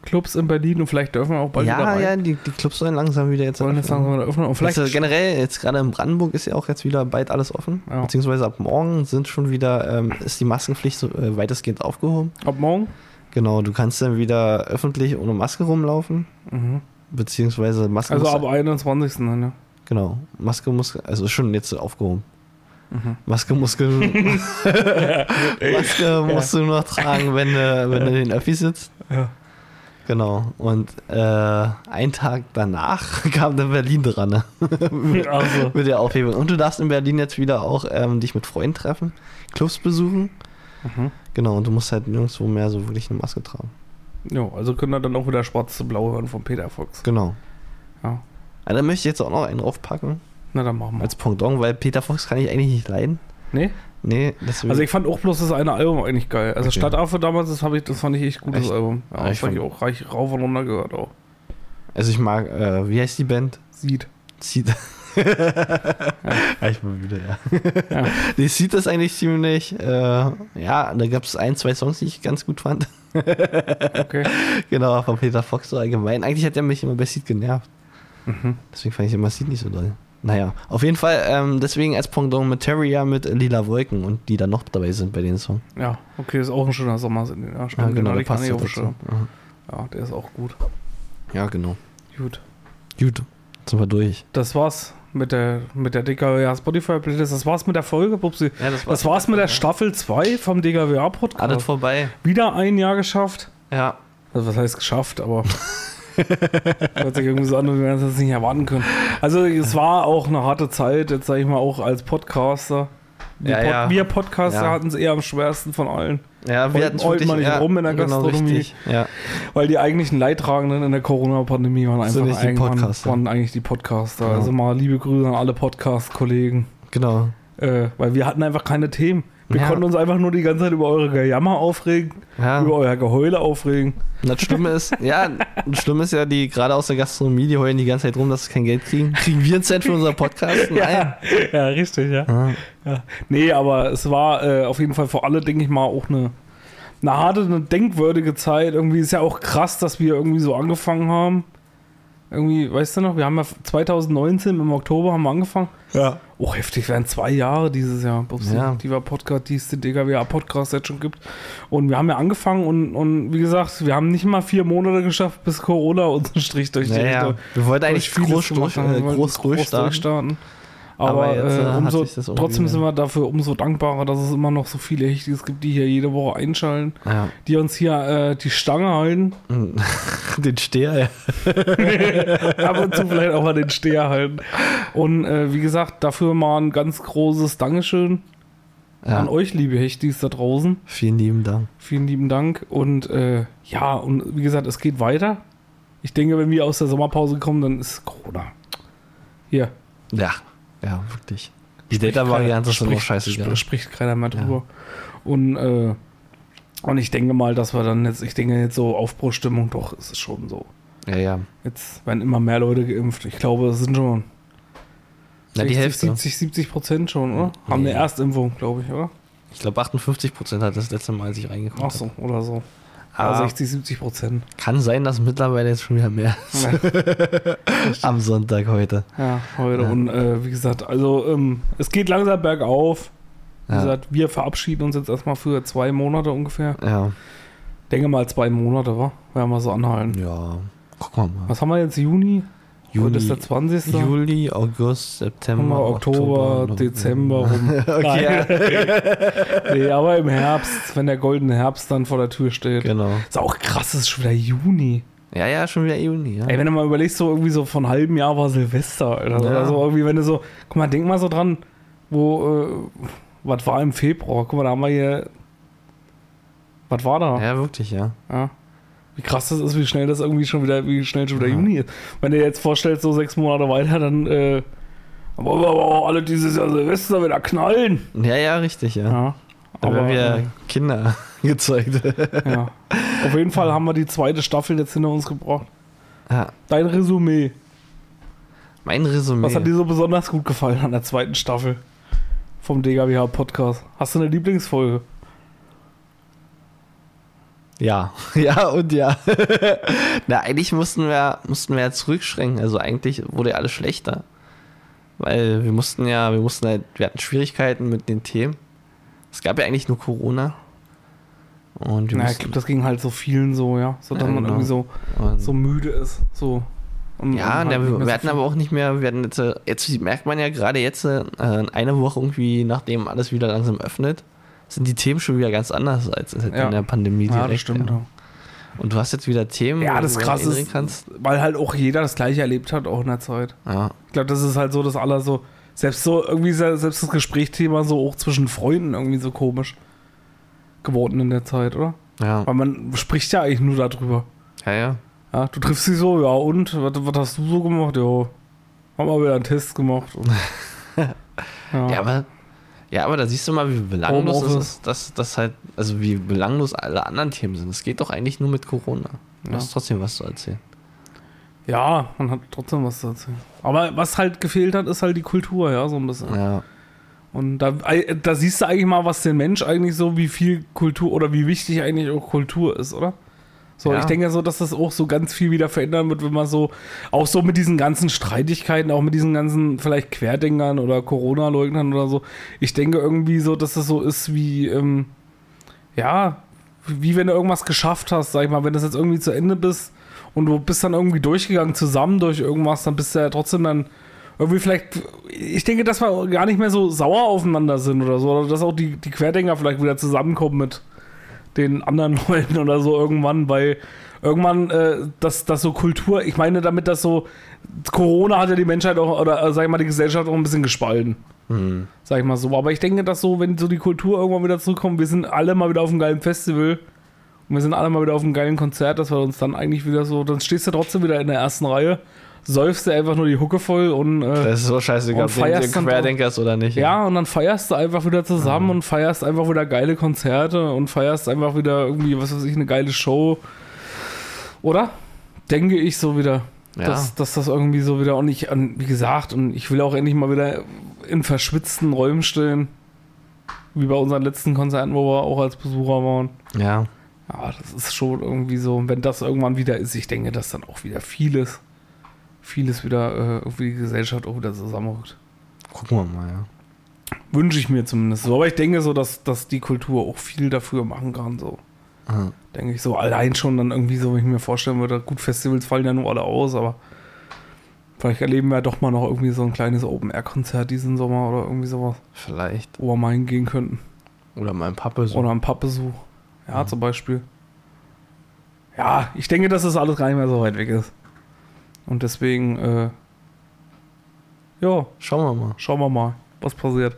Clubs in Berlin und vielleicht dürfen wir auch bald wieder ja, rein. ja, die, die Clubs sollen langsam wieder jetzt Sollen jetzt öffnen. langsam wieder öffnen. Und vielleicht Jetzt, äh, generell, jetzt gerade in Brandenburg ist ja auch jetzt wieder bald alles offen. Ja. Beziehungsweise ab morgen sind schon wieder, ähm, ist die Maskenpflicht so, äh, weitestgehend aufgehoben. ab morgen. Genau, du kannst dann wieder öffentlich ohne Maske rumlaufen. Mhm. Beziehungsweise Maske Also ab 21. dann, ja. Genau, Maske muss, also ist schon jetzt aufgehoben. Mhm. Maske muss, ge- *laughs* *laughs* Maske musst du nur noch tragen, wenn du, wenn du in den Öffi sitzt. Ja. Genau. Und äh, einen Tag danach *laughs* kam dann Berlin dran. Ne? *laughs* Also, mit der Aufhebung. Und du darfst in Berlin jetzt wieder auch ähm, dich mit Freunden treffen, Clubs besuchen. Mhm. Genau, und du musst halt nirgendwo mehr so wirklich eine Maske tragen. ja, also können wir dann auch wieder schwarz zu blau hören von Peter Fox. Genau. Ja. Also, da möchte ich jetzt auch noch einen draufpacken Na, dann machen wir. als Pendant, weil Peter Fox kann ich eigentlich nicht leiden. Nee? Nee, deswegen. Also ich fand auch bloß das eine Album eigentlich geil. Also Okay. Stadtaffe damals, das, ich, das fand ich echt gutes Echt? Album. Ja, das ich fand ich auch reich, rauf und runter gehört auch. also ich mag, äh, wie heißt die Band? Sieht. Seed. *laughs* ja, ich bin müde, ja. Ja. Die Seed ist eigentlich ziemlich, äh, ja, da gab es ein, zwei Songs, die ich ganz gut fand. Okay. *laughs* genau, von Peter Fox so allgemein. Eigentlich hat er mich immer bei Seed genervt. Mhm. Deswegen fand ich immer Seed nicht so doll. Naja, auf jeden Fall, ähm, deswegen als Pendant mit Terrier mit Lila Wolken und die da noch dabei sind bei den Songs. Ja, okay, ist auch ein schöner Sommer. Ja, stimmt, Ja, genau, der passt ja dazu. Schirm. Aha. Ja, der ist auch gut. Ja, genau. Gut. Gut, sind wir durch. Das war's mit der, mit der DKWA Spotify Playlist. Das war's mit der Folge, Pupsi. Ja, das Das war's mit der Staffel 2 vom DKWA Alles vorbei. Wieder ein Jahr geschafft. Ja. Also was heißt geschafft, aber *laughs* hört sich irgendwie so an, wie wir das nicht erwarten können. Also es war auch eine harte Zeit, jetzt sage ich mal auch als Podcaster. Wir, Ja, Pod ja. wir Podcaster hatten es eher am schwersten von allen, Ja, wir hatten heult man nicht rum in der Gastronomie. richtig. Weil die eigentlichen Leidtragenden in der Corona-Pandemie waren einfach nicht die Podcaster. waren eigentlich die Podcaster. Ja. Also mal liebe Grüße an alle Podcast-Kollegen, Genau. äh, weil wir hatten einfach keine Themen. Wir Ja. konnten uns einfach nur die ganze Zeit über eure Gejammer aufregen, Ja. über euer Geheule aufregen. Und das Schlimme ist, ja, das Schlimme ist ja, die gerade aus der Gastronomie, die heulen die ganze Zeit rum, dass sie kein Geld kriegen. Kriegen wir einen Cent für unseren Podcast? *laughs* Nein. ja, richtig, ja. Ja. Ja. Nee, aber es war äh, auf jeden Fall für alle, denke ich mal, auch eine, eine harte, eine denkwürdige Zeit. Irgendwie ist ja auch krass, dass wir irgendwie so angefangen haben. Irgendwie, weißt du noch, wir haben ja 2019 im Oktober haben wir angefangen. Ja. Oh, heftig, wären zwei Jahre dieses Jahr, Ja. die wir Podcast, die es den DKWA-Podcast jetzt schon gibt. Und wir haben ja angefangen und, und wie gesagt, wir haben nicht mal vier Monate geschafft, bis Corona uns einen Strich durch die Naja, durch- wir wollten eigentlich groß, durch, äh, wollten groß durchstarten. Aber, Aber jetzt, äh, äh, umso, trotzdem sind wir dafür umso dankbarer, dass es immer noch so viele Hechtis gibt, die hier jede Woche einschalten, Ja. die uns hier äh, die Stange halten, *laughs* Den Steher, ja. *laughs* ab und zu vielleicht auch mal den Steher halten. Und äh, wie gesagt, dafür mal ein ganz großes Dankeschön ja. an euch, liebe Hechtis da draußen. Vielen lieben Dank. Vielen lieben Dank. Und äh, ja, und wie gesagt, es geht weiter. Ich denke, wenn wir aus der Sommerpause kommen, dann ist Corona. Hier. Ja, ja, wirklich. Die Spricht Data-Variante ist immer scheißegal. sp- Spricht keiner mehr drüber. Und, äh, und ich denke mal, dass wir dann jetzt, ich denke jetzt so Aufbruchstimmung, doch, ist es schon so. Ja, ja. Jetzt werden immer mehr Leute geimpft. Ich glaube, es sind schon Na, die 60, Hälfte. 70, 70 Prozent schon, oder? Haben eine Nee. Erstimpfung, glaube ich, oder? Ich glaube, 58 Prozent hat das letzte Mal sich reingekommen. Ach so, oder so. Ja, Aber 60, 70 Prozent. kann sein, dass mittlerweile jetzt schon wieder mehr ist. *laughs* Am Sonntag heute. Ja, heute. Ja. Und äh, wie gesagt, also ähm, es geht langsam bergauf. Wie Ja. gesagt, wir verabschieden uns jetzt erstmal für zwei Monate ungefähr. Ja. Denke mal zwei Monate, wa? Werden wir so anhalten. Ja. Guck mal mal. Was haben wir jetzt? Juni? Heute ist der 20. Juli, August, September, wir Oktober, Dezember rum. *laughs* Okay, *laughs* nee, aber im Herbst, wenn der goldene Herbst dann vor der Tür steht. genau. Ist auch krass, es ist schon wieder Juni. Ja, ja, schon wieder Juni, ja. Ey, wenn du mal überlegst, so irgendwie so von halbem Jahr war Silvester, Alter. Ja. Also irgendwie, wenn du so, guck mal, denk mal so dran, wo, äh, was war im Februar? Guck mal, da haben wir hier, was war da? Ja, wirklich, ja. Ja. Wie krass das ist, wie schnell das irgendwie schon wieder, wie schnell schon wieder Ja. Juni ist. Wenn du dir jetzt vorstellst, so sechs Monate weiter, dann, äh, wollen wir aber auch alle dieses Jahr Silvester wieder knallen. Ja, ja, richtig, ja. Ja. Da Aber, werden wir äh, Kinder *laughs* gezeugt. ja. Auf jeden Fall haben wir die zweite Staffel jetzt hinter uns gebracht. ja. Dein Resümee. Mein Resümee. Was hat dir so besonders gut gefallen an der zweiten Staffel vom DGWH Podcast? Hast du eine Lieblingsfolge? Ja, *laughs* ja und ja. *laughs* Na, eigentlich mussten wir, mussten wir ja zurückschränken. Also eigentlich wurde ja alles schlechter. Weil wir mussten ja, wir mussten halt, wir hatten Schwierigkeiten mit den Themen. Es gab ja eigentlich nur Corona. Und wir Na, ich glaube, das ging halt so vielen so, ja. So, dass Ja, man genau. irgendwie so, und, so müde ist. So. Und- ja, und halt wir, wir hatten aber auch nicht mehr, wir hatten jetzt, äh, jetzt merkt man ja gerade jetzt, äh, eine Woche irgendwie, nachdem alles wieder langsam öffnet, sind die Themen schon wieder ganz anders als in Ja. der Pandemie Ja, direkt. das stimmt. ja. Ja. Und du hast jetzt wieder Themen, Ja, wo das du krass ist, kannst. weil halt auch jeder das gleiche erlebt hat, auch in der Zeit. Ja, Ich glaube, das ist halt so, dass alle so, selbst so irgendwie, se- selbst das Gesprächsthema so auch zwischen Freunden irgendwie so komisch geworden in der Zeit, oder? ja, Weil man spricht ja eigentlich nur darüber. ja, ja. Ja, du triffst sie so, ja und? Was, was hast du so gemacht? Ja, haben wir wieder einen Test gemacht. Und, *laughs* ja. Ja, aber, ja, aber da siehst du mal, wie belanglos es ist, dass das halt, also wie belanglos alle anderen Themen sind. Es geht doch eigentlich nur mit Corona. Du Ja. hast trotzdem was zu erzählen. ja, man hat trotzdem was zu erzählen. Aber was halt gefehlt hat, ist halt die Kultur, ja, so ein bisschen. Ja, Und da, da siehst du eigentlich mal, was den Mensch eigentlich so, wie viel Kultur oder wie wichtig eigentlich auch Kultur ist, oder? So, Ja. ich denke so, dass das auch so ganz viel wieder verändern wird, wenn man so, auch so mit diesen ganzen Streitigkeiten, auch mit diesen ganzen vielleicht Querdenkern oder Corona-Leugnern oder so. Ich denke irgendwie so, dass das so ist wie, ähm, ja, wie wenn du irgendwas geschafft hast, sag ich mal, wenn das jetzt irgendwie zu Ende bist und du bist dann irgendwie durchgegangen zusammen durch irgendwas, dann bist du ja trotzdem dann irgendwie vielleicht, ich denke, dass wir gar nicht mehr so sauer aufeinander sind oder so, oder dass auch die, die Querdenker vielleicht wieder zusammenkommen mit den anderen *laughs* Leuten oder so irgendwann, weil irgendwann, äh, dass das so Kultur, ich meine damit, dass so, Corona hat ja die Menschheit auch, oder äh, sag ich mal, die Gesellschaft auch ein bisschen gespalten. hm. Sag ich mal so. Aber ich denke, dass so, wenn so die Kultur irgendwann wieder zurückkommt, wir sind alle mal wieder auf einem geilen Festival und wir sind alle mal wieder auf einem geilen Konzert, dass wir uns dann eigentlich wieder so, dann stehst du trotzdem wieder in der ersten Reihe, säufst du einfach nur die Hucke voll und äh, das ist so scheißegal, ob du feierst dann Querdenker ist oder nicht. ja, und dann feierst du einfach wieder zusammen und feierst einfach wieder geile Konzerte und feierst einfach wieder irgendwie, was weiß ich, eine geile Show. Oder? Denke ich so wieder. Ja. Dass, dass das irgendwie so wieder, und ich, und wie gesagt, und ich will auch endlich mal wieder in verschwitzten Räumen stehen. Wie bei unseren letzten Konzerten, wo wir auch als Besucher waren. ja. Ja, das ist schon irgendwie so. Und wenn das irgendwann wieder ist, ich denke, dass dann auch wieder vieles, vieles wieder äh, irgendwie die Gesellschaft auch wieder zusammenrückt. Gucken wir mal, ja. Wünsche ich mir zumindest so. Aber ich denke so, dass, dass die Kultur auch viel dafür machen kann. So. Aha. Denke ich so. Allein schon dann irgendwie so, wenn ich mir vorstellen würde, gut, Festivals fallen ja nur alle aus, aber vielleicht erleben wir ja doch mal noch irgendwie so ein kleines Open-Air-Konzert diesen Sommer oder irgendwie sowas, Vielleicht. wo wir mal hingehen könnten. Oder mein Papa so. Oder ein Pappbesuch. Ja, zum Beispiel. Ja, ich denke, dass das alles gar nicht mehr so weit weg ist. Und deswegen, äh, ja, Schauen wir mal. schauen wir mal, was passiert.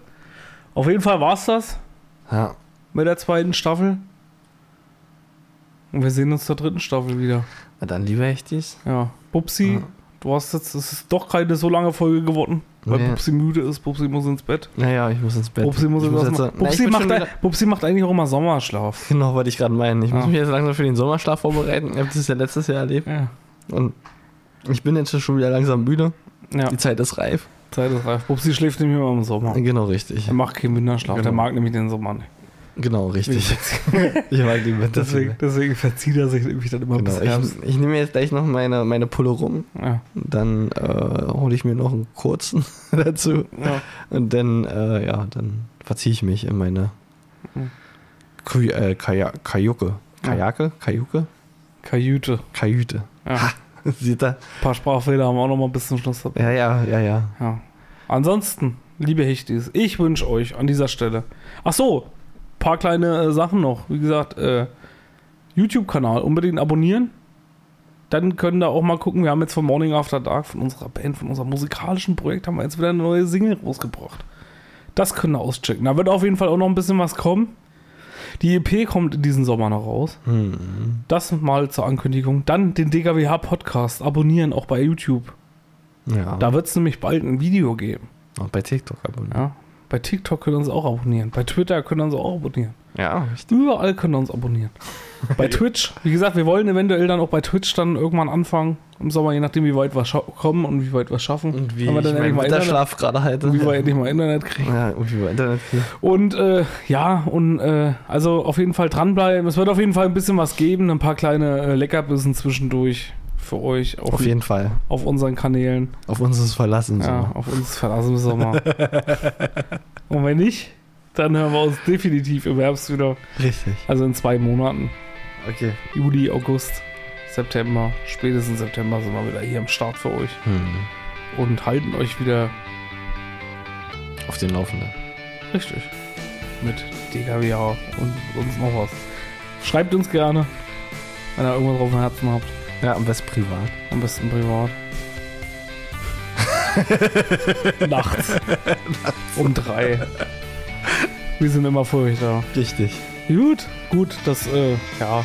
Auf jeden Fall war es das. Ja. mit der zweiten Staffel. Und wir sehen uns zur dritten Staffel wieder. Na dann lieber echt dies. Ja. Bubsi, Ja. du hast jetzt, es ist doch keine so lange Folge geworden, weil Nee. Bubsi müde ist. Bubsi muss ins Bett. Naja, ich muss ins Bett. Bubsi muss ich muss jetzt, na, ich Bubsi, bin macht wieder, Bubsi macht eigentlich auch immer Sommerschlaf. Genau, wollte ich gerade meinen. Ich muss Ja. mich jetzt langsam für den Sommerschlaf vorbereiten. Ich habe das ja letztes Jahr erlebt. Ja. Und ich bin jetzt schon wieder langsam müde. ja. Die Zeit ist reif. Zeit ist reif. Bubsi schläft nämlich immer im Sommer. Genau, richtig. Er macht keinen Winterschlaf. Genau. Der mag nämlich den Sommer nicht. Genau, richtig. *laughs* ich mag die Winter. Deswegen, deswegen verzieht er sich nämlich dann immer Genau. Ich, ich nehme jetzt gleich noch meine, meine Pulle rum. Ja. Dann äh, hole ich mir noch einen kurzen *laughs* dazu. Ja. Und dann, äh, ja, dann verziehe ich mich in meine Mhm. Kuj äh, Kajuke. Kajake? Kajuke? Kajüte. Kajüte. Ja. *laughs* Sieht er? Ein paar Sprachfehler haben wir auch noch mal bis zum Schluss dabei. Ja, ja, ja, ja. Ja. Ansonsten, liebe Hechtis, ich wünsche euch an dieser Stelle. Ach so, paar kleine äh, Sachen noch. Wie gesagt, äh, YouTube-Kanal unbedingt abonnieren. Dann können da auch mal gucken. Wir haben jetzt von Morning After Dark von unserer Band, von unserem musikalischen Projekt, haben wir jetzt wieder eine neue Single rausgebracht. Das können wir auschecken. Da wird auf jeden Fall auch noch ein bisschen was kommen. Die EP kommt in diesem Sommer noch raus. Das mal zur Ankündigung. Dann den DKWH Podcast abonnieren, auch bei YouTube. Ja. Da wird es nämlich bald ein Video geben. Und bei TikTok abonnieren. Ja. Bei TikTok können wir uns auch abonnieren. Bei Twitter können wir uns auch abonnieren. Ja, richtig. Überall können wir uns abonnieren. *laughs* bei Twitch, wie gesagt, wir wollen eventuell dann auch bei Twitch dann irgendwann anfangen im Sommer, je nachdem, wie weit wir kommen und wie weit wir schaffen. Und wie Wenn wir dann endlich mal Internet, gerade halte. wie wir endlich mal Internet kriegen. Ja, und wie wir Internet kriegen. Und äh, ja, und äh, also auf jeden Fall dranbleiben. Es wird auf jeden Fall ein bisschen was geben, ein paar kleine äh, Leckerbissen zwischendurch für euch auf, Auf jeden Fall. auf unseren Kanälen. Auf uns ist Verlassen. Ja, auf uns verlassen Sommer. *laughs* und wenn nicht, dann hören wir uns definitiv im Herbst wieder. Richtig. Also in zwei Monaten. Okay. Juli, August, September. Spätestens September sind wir wieder hier am Start für euch. Hm. Und halten euch wieder Auf den Laufenden. richtig. Mit DKWH und uns noch was. Schreibt uns gerne, wenn ihr irgendwas auf dem Herzen habt. Ja, am besten privat. Am besten privat. *laughs* Nachts. um drei. Wir sind immer für euch da. Richtig. Gut, gut, das, äh, ja,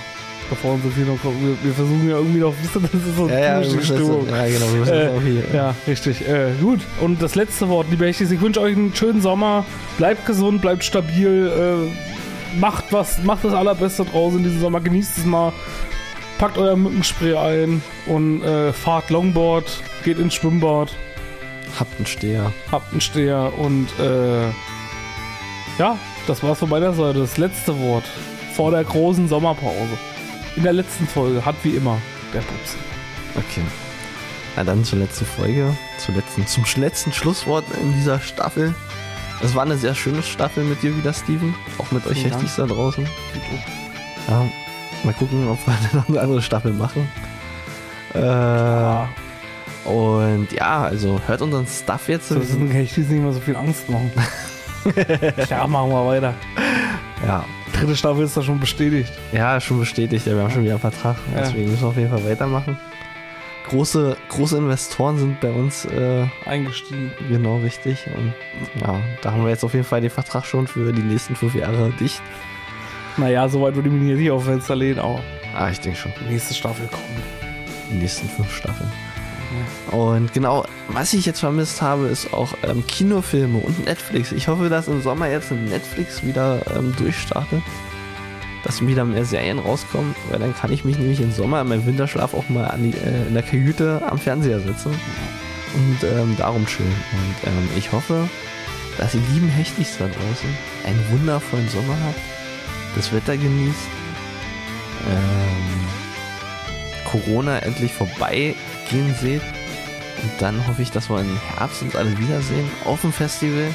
bevor uns jetzt hier noch kommt, wir, wir versuchen ja irgendwie noch, wisst *laughs* ihr, das ist so Ja, ja, eine müssen Stimmung. ja genau, wir müssen Äh, auch hier. Ja, richtig. Äh, gut. Und das letzte Wort, liebe Hechtis, ich wünsche euch einen schönen Sommer. Bleibt gesund, bleibt stabil. Äh, macht was, macht das Allerbeste draußen in diesem Sommer. Genießt es mal. Packt euer Mückenspray ein und äh, fahrt Longboard, geht ins Schwimmbad, Habt einen Steher. habt einen Steher und äh, ja, das war's von meiner Seite. Das letzte Wort vor der großen Sommerpause. In der letzten Folge hat wie immer der Pups. Okay. Na dann zur letzten Folge, zur letzten, zum letzten Schlusswort in dieser Staffel. Es war eine sehr schöne Staffel mit dir wieder, Steven. Auch mit euch Hechtis da draußen. Ja, mal gucken, ob wir noch *laughs* eine andere Staffel machen. Äh, und ja, also hört unseren Stuff jetzt. So, das Hechtis nicht mehr so viel Angst machen. *laughs* ja, machen wir weiter. Ja, Dritte Staffel ist da schon bestätigt. ja, schon bestätigt. Ja, wir haben schon wieder einen Vertrag. Ja. Deswegen müssen wir auf jeden Fall weitermachen. Große, große Investoren sind bei uns äh, Eingestiegen. Genau, richtig. Und ja, da haben wir jetzt auf jeden Fall den Vertrag schon für die nächsten fünf Jahre dicht. Naja, soweit würde ich mich nicht auf Fenster lehnen, aber Ah, ich denke schon. nächste Staffel kommt. Die nächsten fünf Staffeln. Und genau, was ich jetzt vermisst habe, ist auch ähm, Kinofilme und Netflix. Ich hoffe, dass im Sommer jetzt Netflix wieder ähm, durchstartet. Dass wieder mehr Serien rauskommen, weil dann kann ich mich nämlich im Sommer in meinem Winterschlaf auch mal die, äh, in der Kajüte am Fernseher sitzen und ähm, darum chillen. Und ähm, ich hoffe, dass ihr lieben Hechtis da draußen einen wundervollen Sommer habt, das Wetter genießt, ähm, Corona endlich vorbeigehen seht. Und dann hoffe ich, dass wir im Herbst uns alle wiedersehen auf dem Festival,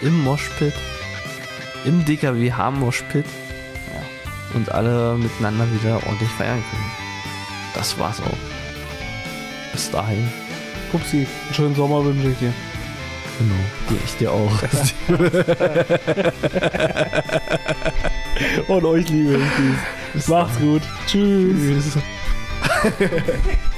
im Moshpit, im DKWH Moshpit ja, und alle miteinander wieder ordentlich feiern können. Das war's auch. Bis dahin. Pupsi, einen schönen Sommer wünsche ich dir. Genau. Die ich dir auch. *laughs* Und euch liebe Hechtis. Macht's gut. Tschüss. Tschüss. *laughs*